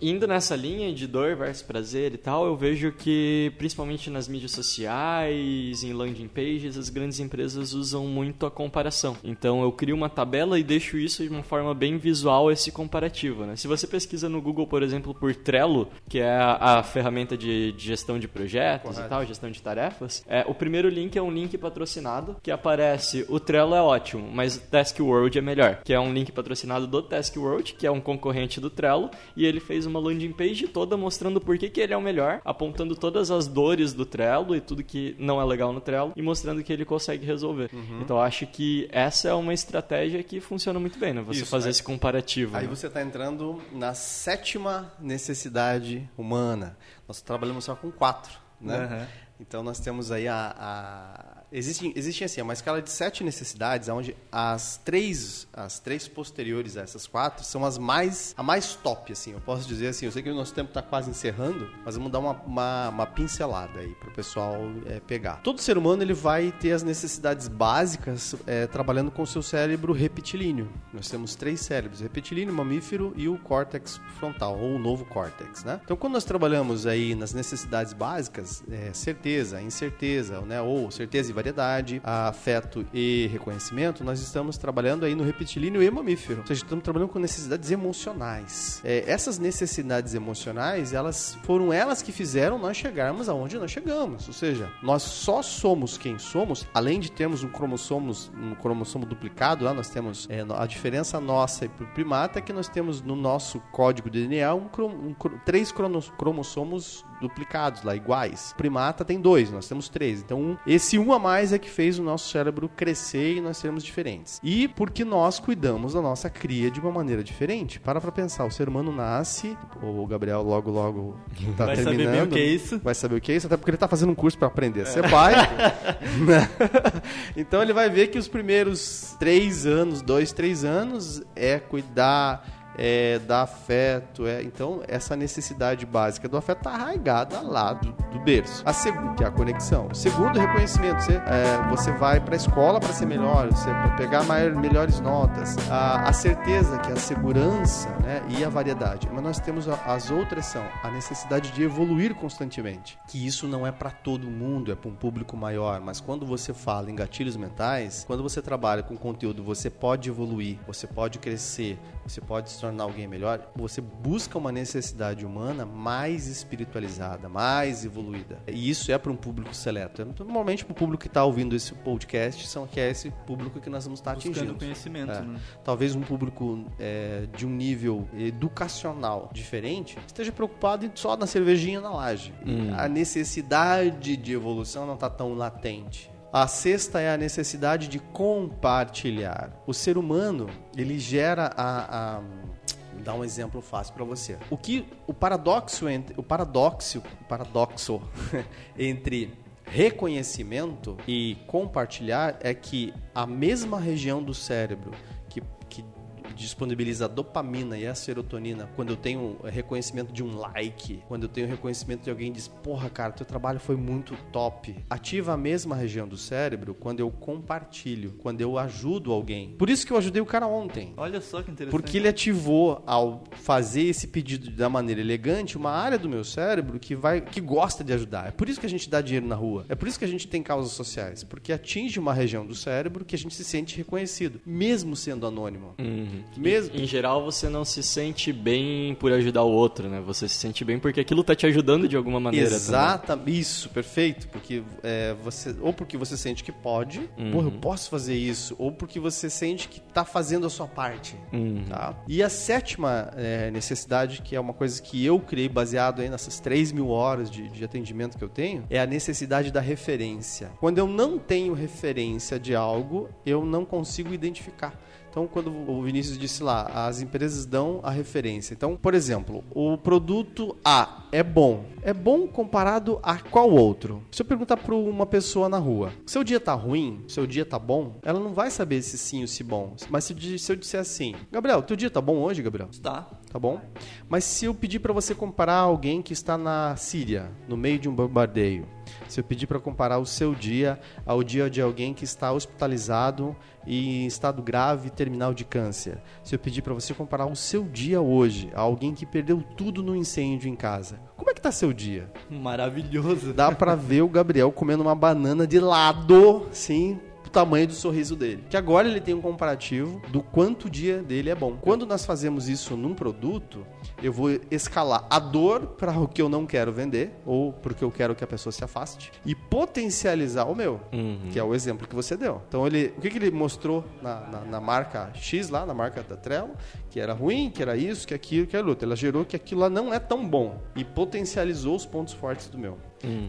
Indo nessa linha de dor versus prazer e tal, eu vejo que, principalmente nas mídias sociais, em landing pages, as grandes empresas usam muito a comparação. Então eu crio uma tabela e deixo isso de uma forma bem visual, esse comparativo. Né? Se você pesquisa no Google, por exemplo, por Trello, que é a, a ferramenta de, de, gestão de projetos Correto. e tal, gestão de tarefas, é, o primeiro link é um link patrocinado que aparece o Trello é ótimo, mas o Task World é melhor, que é um link patrocinado do Task World, que é um concorrente do Trello, e ele fez uma landing page toda mostrando por que, que ele é o melhor, apontando todas as dores do Trello e tudo que não é legal no Trello e mostrando que ele consegue resolver. Uhum. Então acho que essa é uma estratégia que funciona muito bem, né? Você Isso, fazer aí, esse comparativo. Aí né? você está entrando na sétima necessidade humana. Nós trabalhamos só com quatro, né? Uhum. Então nós temos aí a, a Existe, existe assim, uma escala de sete necessidades, onde as três, as três posteriores a essas quatro são as mais, a mais top, assim. Eu posso dizer assim, eu sei que o nosso tempo está quase encerrando, mas vamos dar uma, uma, uma pincelada aí para o pessoal é, pegar. Todo ser humano ele vai ter as necessidades básicas é, trabalhando com o seu cérebro retilíneo. Nós temos três cérebros, retilíneo, mamífero e o córtex frontal, ou o novo córtex, né? Então, quando nós trabalhamos aí nas necessidades básicas, é, certeza, incerteza, né? ou certeza e variedade, afeto e reconhecimento, nós estamos trabalhando aí no retilíneo e mamífero. Ou seja, estamos trabalhando com necessidades emocionais. É, essas necessidades emocionais, elas foram elas que fizeram nós chegarmos aonde nós chegamos. Ou seja, nós só somos quem somos, além de termos um cromossomo, um cromossomo duplicado, lá nós temos é, a diferença nossa para o primata é que nós temos no nosso código DNA um, um, três cromossomos duplicados lá, iguais. O primata tem dois, nós temos três. Então, um, esse um a mais é que fez o nosso cérebro crescer e nós sermos diferentes. E porque nós cuidamos da nossa cria de uma maneira diferente. Para pra pensar, o ser humano nasce, o Gabriel logo, logo tá vai terminando. Vai saber o que é isso. Vai saber o que é isso, até porque ele tá fazendo um curso para aprender a ser pai. então ele vai ver que os primeiros três anos, dois, três anos, é cuidar é, dar afeto. É, então, essa necessidade básica do afeto está arraigada lá do, do, berço. A segunda, que é a conexão. Segundo, reconhecimento. Você, é, você vai para a escola para ser melhor, você para pegar maior, melhores notas. A, a, certeza, que é a segurança né, e a variedade. Mas nós temos a, as outras são a necessidade de evoluir constantemente. Que isso não é para todo mundo, é para um público maior. Mas quando você fala em gatilhos mentais, quando você trabalha com conteúdo, você pode evoluir, você pode crescer, você pode se tornar alguém melhor, você busca uma necessidade humana mais espiritualizada, mais evoluída. E isso é para um público seleto. Normalmente, para o público que está ouvindo esse podcast, são, que é esse público que nós vamos estar tá Buscando atingindo. conhecimento. É. Né? Talvez um público é, de um nível educacional diferente esteja preocupado só na cervejinha na laje. Hum. A necessidade de evolução não está tão latente. A sexta é a necessidade de compartilhar. O ser humano, ele gera a, a dar um exemplo fácil para você. O que o paradoxo entre o paradoxo, o paradoxo entre reconhecimento e compartilhar é que a mesma região do cérebro disponibiliza a dopamina e a serotonina quando eu tenho reconhecimento de um like, quando eu tenho reconhecimento de alguém que diz, porra, cara, teu trabalho foi muito top. Ativa a mesma região do cérebro quando eu compartilho, quando eu ajudo alguém. Por isso que eu ajudei o cara ontem. Olha só que interessante. Porque ele ativou ao fazer esse pedido da maneira elegante uma área do meu cérebro que vai que gosta de ajudar. É por isso que a gente dá dinheiro na rua. É por isso que a gente tem causas sociais, porque atinge uma região do cérebro que a gente se sente reconhecido, mesmo sendo anônimo. Uhum. Mesmo. Em geral, você não se sente bem por ajudar o outro, né? Você se sente bem porque aquilo tá te ajudando de alguma maneira. Exato, isso, perfeito. Porque é, você, ou porque você sente que pode, uhum. porra, eu posso fazer isso, ou porque você sente que tá fazendo a sua parte. Uhum. Tá? E a sétima é, necessidade, que é uma coisa que eu criei baseado aí nessas 3 mil horas de, de atendimento que eu tenho, é a necessidade da referência. Quando eu não tenho referência de algo, eu não consigo identificar. Então, quando o Vinícius disse lá, as empresas dão a referência. Então, por exemplo, o produto A é bom. É bom comparado a qual outro? Se eu perguntar para uma pessoa na rua, seu dia tá ruim, seu dia tá bom, ela não vai saber se sim ou se bom. Mas se, se eu disser assim, Gabriel, teu dia tá bom hoje, Gabriel? Está. Tá bom? Mas se eu pedir para você comparar alguém que está na Síria, no meio de um bombardeio, se eu pedir para comparar o seu dia ao dia de alguém que está hospitalizado e em estado grave terminal de câncer, se eu pedir para você comparar o seu dia hoje a alguém que perdeu tudo no incêndio em casa, como é que tá seu dia? Maravilhoso. Dá para ver o Gabriel comendo uma banana de lado, sim, tamanho do sorriso dele. Que agora ele tem um comparativo do quanto o dia dele é bom. Quando nós fazemos isso num produto, eu vou escalar a dor para o que eu não quero vender ou porque eu quero que a pessoa se afaste e potencializar o meu, que é o exemplo que você deu. Então ele, o que, que ele mostrou na, na, na marca X lá, na marca da Trello, que era ruim, que era isso, que aquilo, que era outro. Ela gerou que aquilo lá não é tão bom e potencializou os pontos fortes do meu.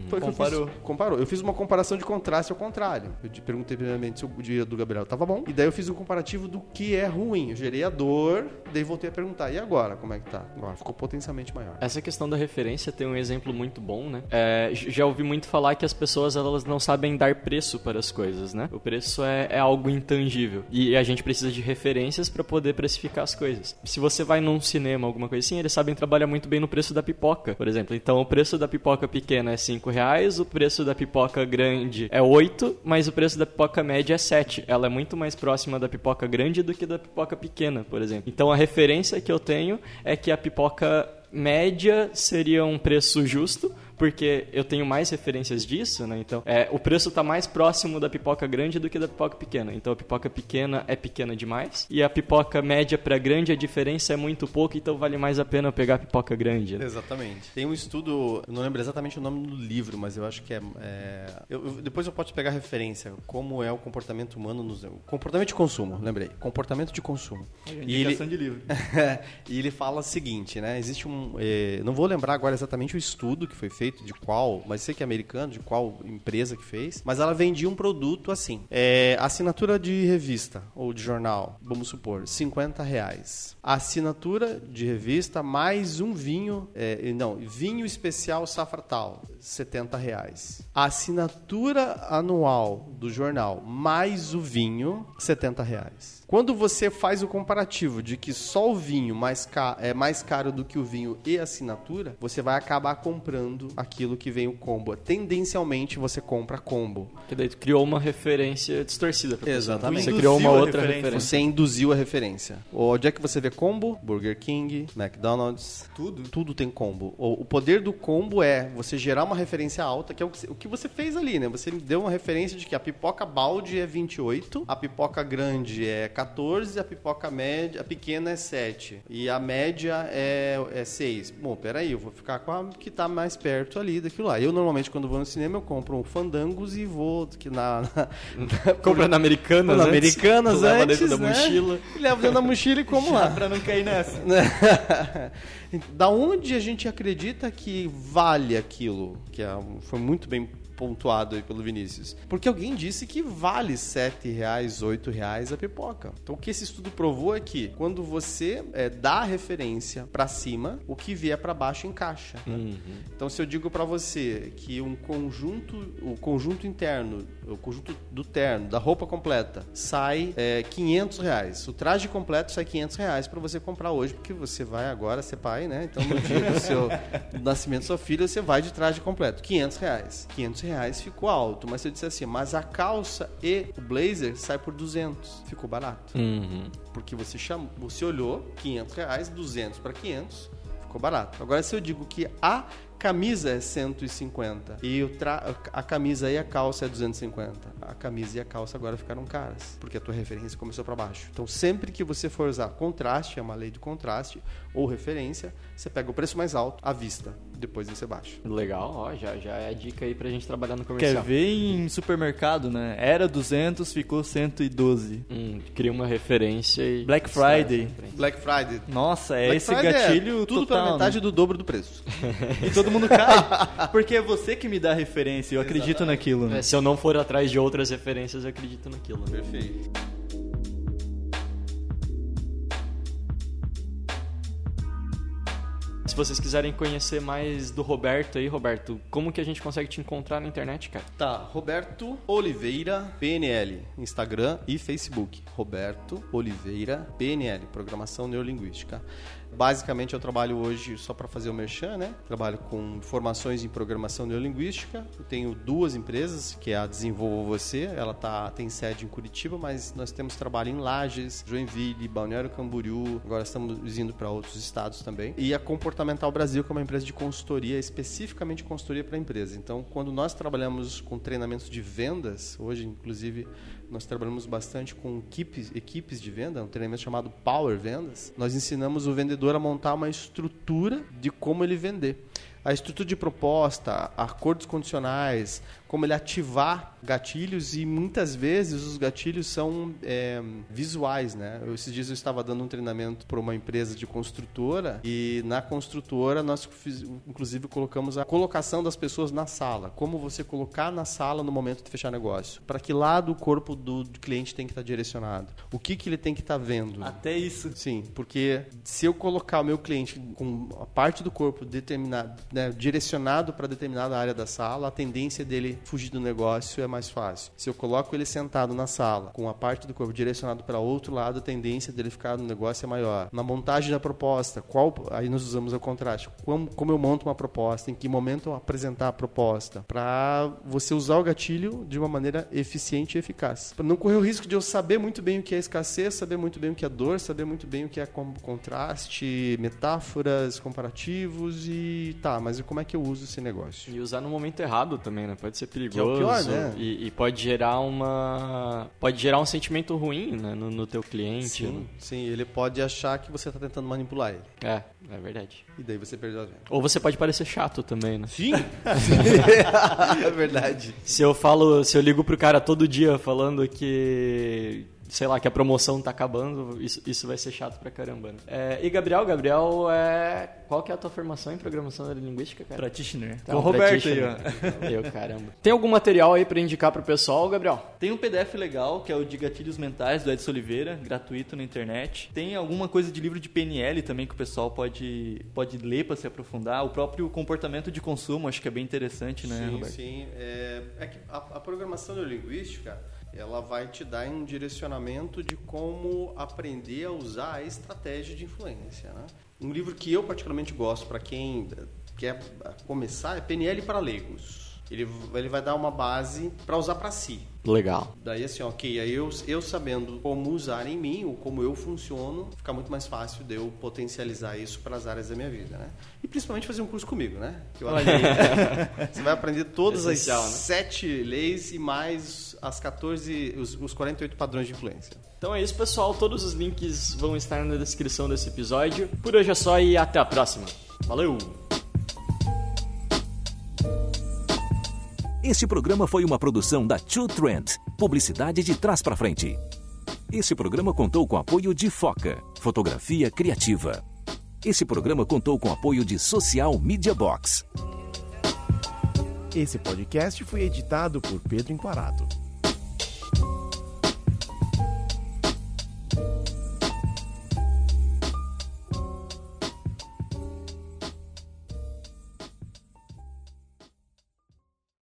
Foi o que eu Comparou. fiz. Comparou. Eu fiz uma comparação de contraste ao contrário. Eu te perguntei primeiramente se o dia do Gabriel estava bom. E daí eu fiz um comparativo do que é ruim. Eu gerei a dor, daí voltei a perguntar. E agora, como é que tá? Agora ficou potencialmente maior. Essa questão da referência tem um exemplo muito bom, né? É, já ouvi muito falar que as pessoas elas não sabem dar preço para as coisas, né? O preço é, é algo intangível e a gente precisa de referências para poder precificar as coisas. Se você vai num cinema, alguma coisa assim, eles sabem trabalhar muito bem no preço da pipoca, por exemplo. Então, o preço da pipoca pequena é 5 reais, o preço da pipoca grande é 8, mas o preço da pipoca média é 7. Ela é muito mais próxima da pipoca grande do que da pipoca pequena, por exemplo. Então, a referência que eu tenho é que a pipoca média seria um preço justo, porque eu tenho mais referências disso, né? Então, é, o preço está mais próximo da pipoca grande do que da pipoca pequena. Então, a pipoca pequena é pequena demais e a pipoca média para grande a diferença é muito pouco, então vale mais a pena eu pegar a pipoca grande. né? Exatamente. Tem um estudo, eu não lembro exatamente o nome do livro, mas eu acho que é. é- eu- eu- depois eu posso pegar a referência, como é o comportamento humano nos. Comportamento de consumo, lembrei. Comportamento de consumo. E ele, de livro. e ele fala o seguinte, né? Existe um. eh, não vou lembrar agora exatamente o estudo que foi feito, de qual, mas sei que é americano, de qual empresa que fez. Mas ela vendia um produto assim. eh, assinatura de revista ou de jornal, vamos supor, 50 reais. Assinatura de revista mais um vinho. eh, não, vinho especial safra tal, 70 reais. Assinatura anual do jornal mais o vinho, 70 reais. Quando você faz o comparativo de que só o vinho mais ca- é mais caro do que o vinho e a assinatura, você vai acabar comprando aquilo que vem o combo. Tendencialmente você compra combo. Que daí tu criou uma referência distorcida pra. Exatamente. Você criou uma outra referência. referência. Você induziu a referência. Onde é que você vê combo? Burger King, McDonald's. Tudo. Tudo tem combo. O, poder do combo é você gerar uma referência alta, que é o que, você- o que você fez ali, né? Você deu uma referência de que a pipoca balde é 28, a pipoca grande é 14, a pipoca média, a pequena é 7. E a média é, é 6. Bom, peraí, eu vou ficar com a que tá mais perto ali daquilo lá. Eu normalmente, quando vou no cinema, eu compro um fandangos e vou que na, na, Compra na Americanas na antes, Americanas leva antes, dentro da né? mochila. Leva dentro da mochila e como lá. Pra não cair nessa. da onde a gente acredita que vale aquilo? Que é foi muito bem pontuado aí pelo Vinícius. Porque alguém disse que vale 7 reais, 8 reais a pipoca. Então o que esse estudo provou é que quando você é, dá a referência para cima, o que vier para baixo encaixa. né? Então se eu digo para você que um conjunto, o conjunto interno, o conjunto do terno, da roupa completa, sai é, 500 reais. O traje completo sai 500 reais para você comprar hoje, porque você vai agora ser pai, né? Então no dia do seu do nascimento da sua filha, você vai de traje completo. 500 reais. 500 reais ficou alto, mas se eu disser assim, mas a calça e o blazer sai por 200. Ficou barato. Uhum. Porque você chamou, você olhou 500 reais, 200 para 500, ficou barato. Agora se eu digo que a camisa é 150 e o tra a camisa e a calça é 250, a camisa e a calça agora ficaram caras, porque a tua referência começou para baixo. Então sempre que você for usar contraste, é uma lei do contraste ou referência, você pega o preço mais alto à vista, depois você baixa. Legal, ó, já, já é a dica aí pra gente trabalhar no Quer comercial. ver em supermercado, né? Era 200, ficou 112. Hum, cria uma referência e... Black Friday. Black Friday. Nossa, é Black esse Friday gatilho é tudo total, pela metade né? do dobro do preço. E todo mundo cai. Porque é você que me dá a referência, eu acredito naquilo, né? É, se eu não for atrás de outras referências, eu acredito naquilo. né? Perfeito. Vocês quiserem conhecer mais do Roberto aí, Roberto, como que a gente consegue te encontrar na internet, cara? Tá, Roberto Oliveira PNL, Instagram e Facebook. Roberto Oliveira PNL, Programação Neurolinguística. Basicamente, eu trabalho hoje só para fazer o merchan, né? Trabalho com formações em programação neurolinguística. Eu tenho duas empresas, que é a Desenvolva Você, ela tá, tem sede em Curitiba, mas nós temos trabalho em Lages, Joinville, Balneário Camboriú, agora estamos indo para outros estados também. E a Comportamental Brasil, que é uma empresa de consultoria, especificamente consultoria para empresa. Então, quando nós trabalhamos com treinamentos de vendas, hoje, inclusive, nós trabalhamos bastante com equipes, equipes de venda, um treinamento chamado Power Vendas. Nós ensinamos o vendedor a montar uma estrutura de como ele vender. A estrutura de proposta, acordos condicionais, como ele ativar gatilhos e muitas vezes os gatilhos são é, visuais, né? Eu, esses dias eu estava dando um treinamento para uma empresa de construtora e na construtora nós inclusive colocamos a colocação das pessoas na sala, como você colocar na sala no momento de fechar negócio, para que lado o corpo do, do cliente tem que estar direcionado, o que que ele tem que estar vendo. Até isso. Sim, porque se eu colocar o meu cliente com a parte do corpo determinado, né, direcionado para determinada área da sala, a tendência dele fugir do negócio é mais fácil. Se eu coloco ele sentado na sala, com a parte do corpo direcionado para outro lado, a tendência dele ficar no negócio é maior. Na montagem da proposta, qual aí nós usamos o contraste. Como, como eu monto uma proposta, em que momento eu apresentar a proposta, para você usar o gatilho de uma maneira eficiente e eficaz. Para não correr o risco de eu saber muito bem o que é escassez, saber muito bem o que é dor, saber muito bem o que é contraste, metáforas, comparativos e tá, mas como é que eu uso esse negócio? E usar no momento errado também, né? Pode ser perigoso. Que é o pior, né? E, e pode gerar uma. Pode gerar um sentimento ruim né? no, no teu cliente. Sim, né? sim, ele pode achar que você está tentando manipular ele. É, é verdade. E daí você perdeu a venda. Ou você pode parecer chato também, né? Sim! é verdade. Se eu falo, se eu ligo pro cara todo dia falando que sei lá, que a promoção tá acabando, isso, isso vai ser chato pra caramba, né? É, e Gabriel, Gabriel, é... qual que é a tua formação em programação neurolinguística, cara? Practitioner. Tá, Com o Roberto aí, ó. Eu, caramba. Tem algum material aí pra indicar pro pessoal, Gabriel? Tem um PDF legal, que é o de Gatilhos Mentais, do Edson Oliveira, gratuito na internet. Tem alguma coisa de livro de PNL também que o pessoal pode, pode ler para se aprofundar. O próprio comportamento de consumo, acho que é bem interessante, né, sim, Roberto? sim. É, é que a, a programação neurolinguística ela vai te dar um direcionamento de como aprender a usar a estratégia de influência. Né? Um livro que eu particularmente gosto para quem quer começar é PNL para leigos. Ele, ele vai dar uma base para usar para si. Legal. Daí assim, ok, aí eu, eu sabendo como usar em mim, ou como eu funciono, fica muito mais fácil de eu potencializar isso para as áreas da minha vida, né? E principalmente fazer um curso comigo, né? Que eu você vai aprender todas Essencial, as né? sete leis e mais as 14, os, os 48 padrões de influência. Então é isso, pessoal. Todos os links vão estar na descrição desse episódio. Por hoje é só e até a próxima. Valeu! Este programa foi uma produção da Two Trend, publicidade de trás para frente. Este programa contou com apoio de Foca, fotografia criativa. Este programa contou com apoio de Social Media Box. Esse podcast foi editado por Pedro podcast.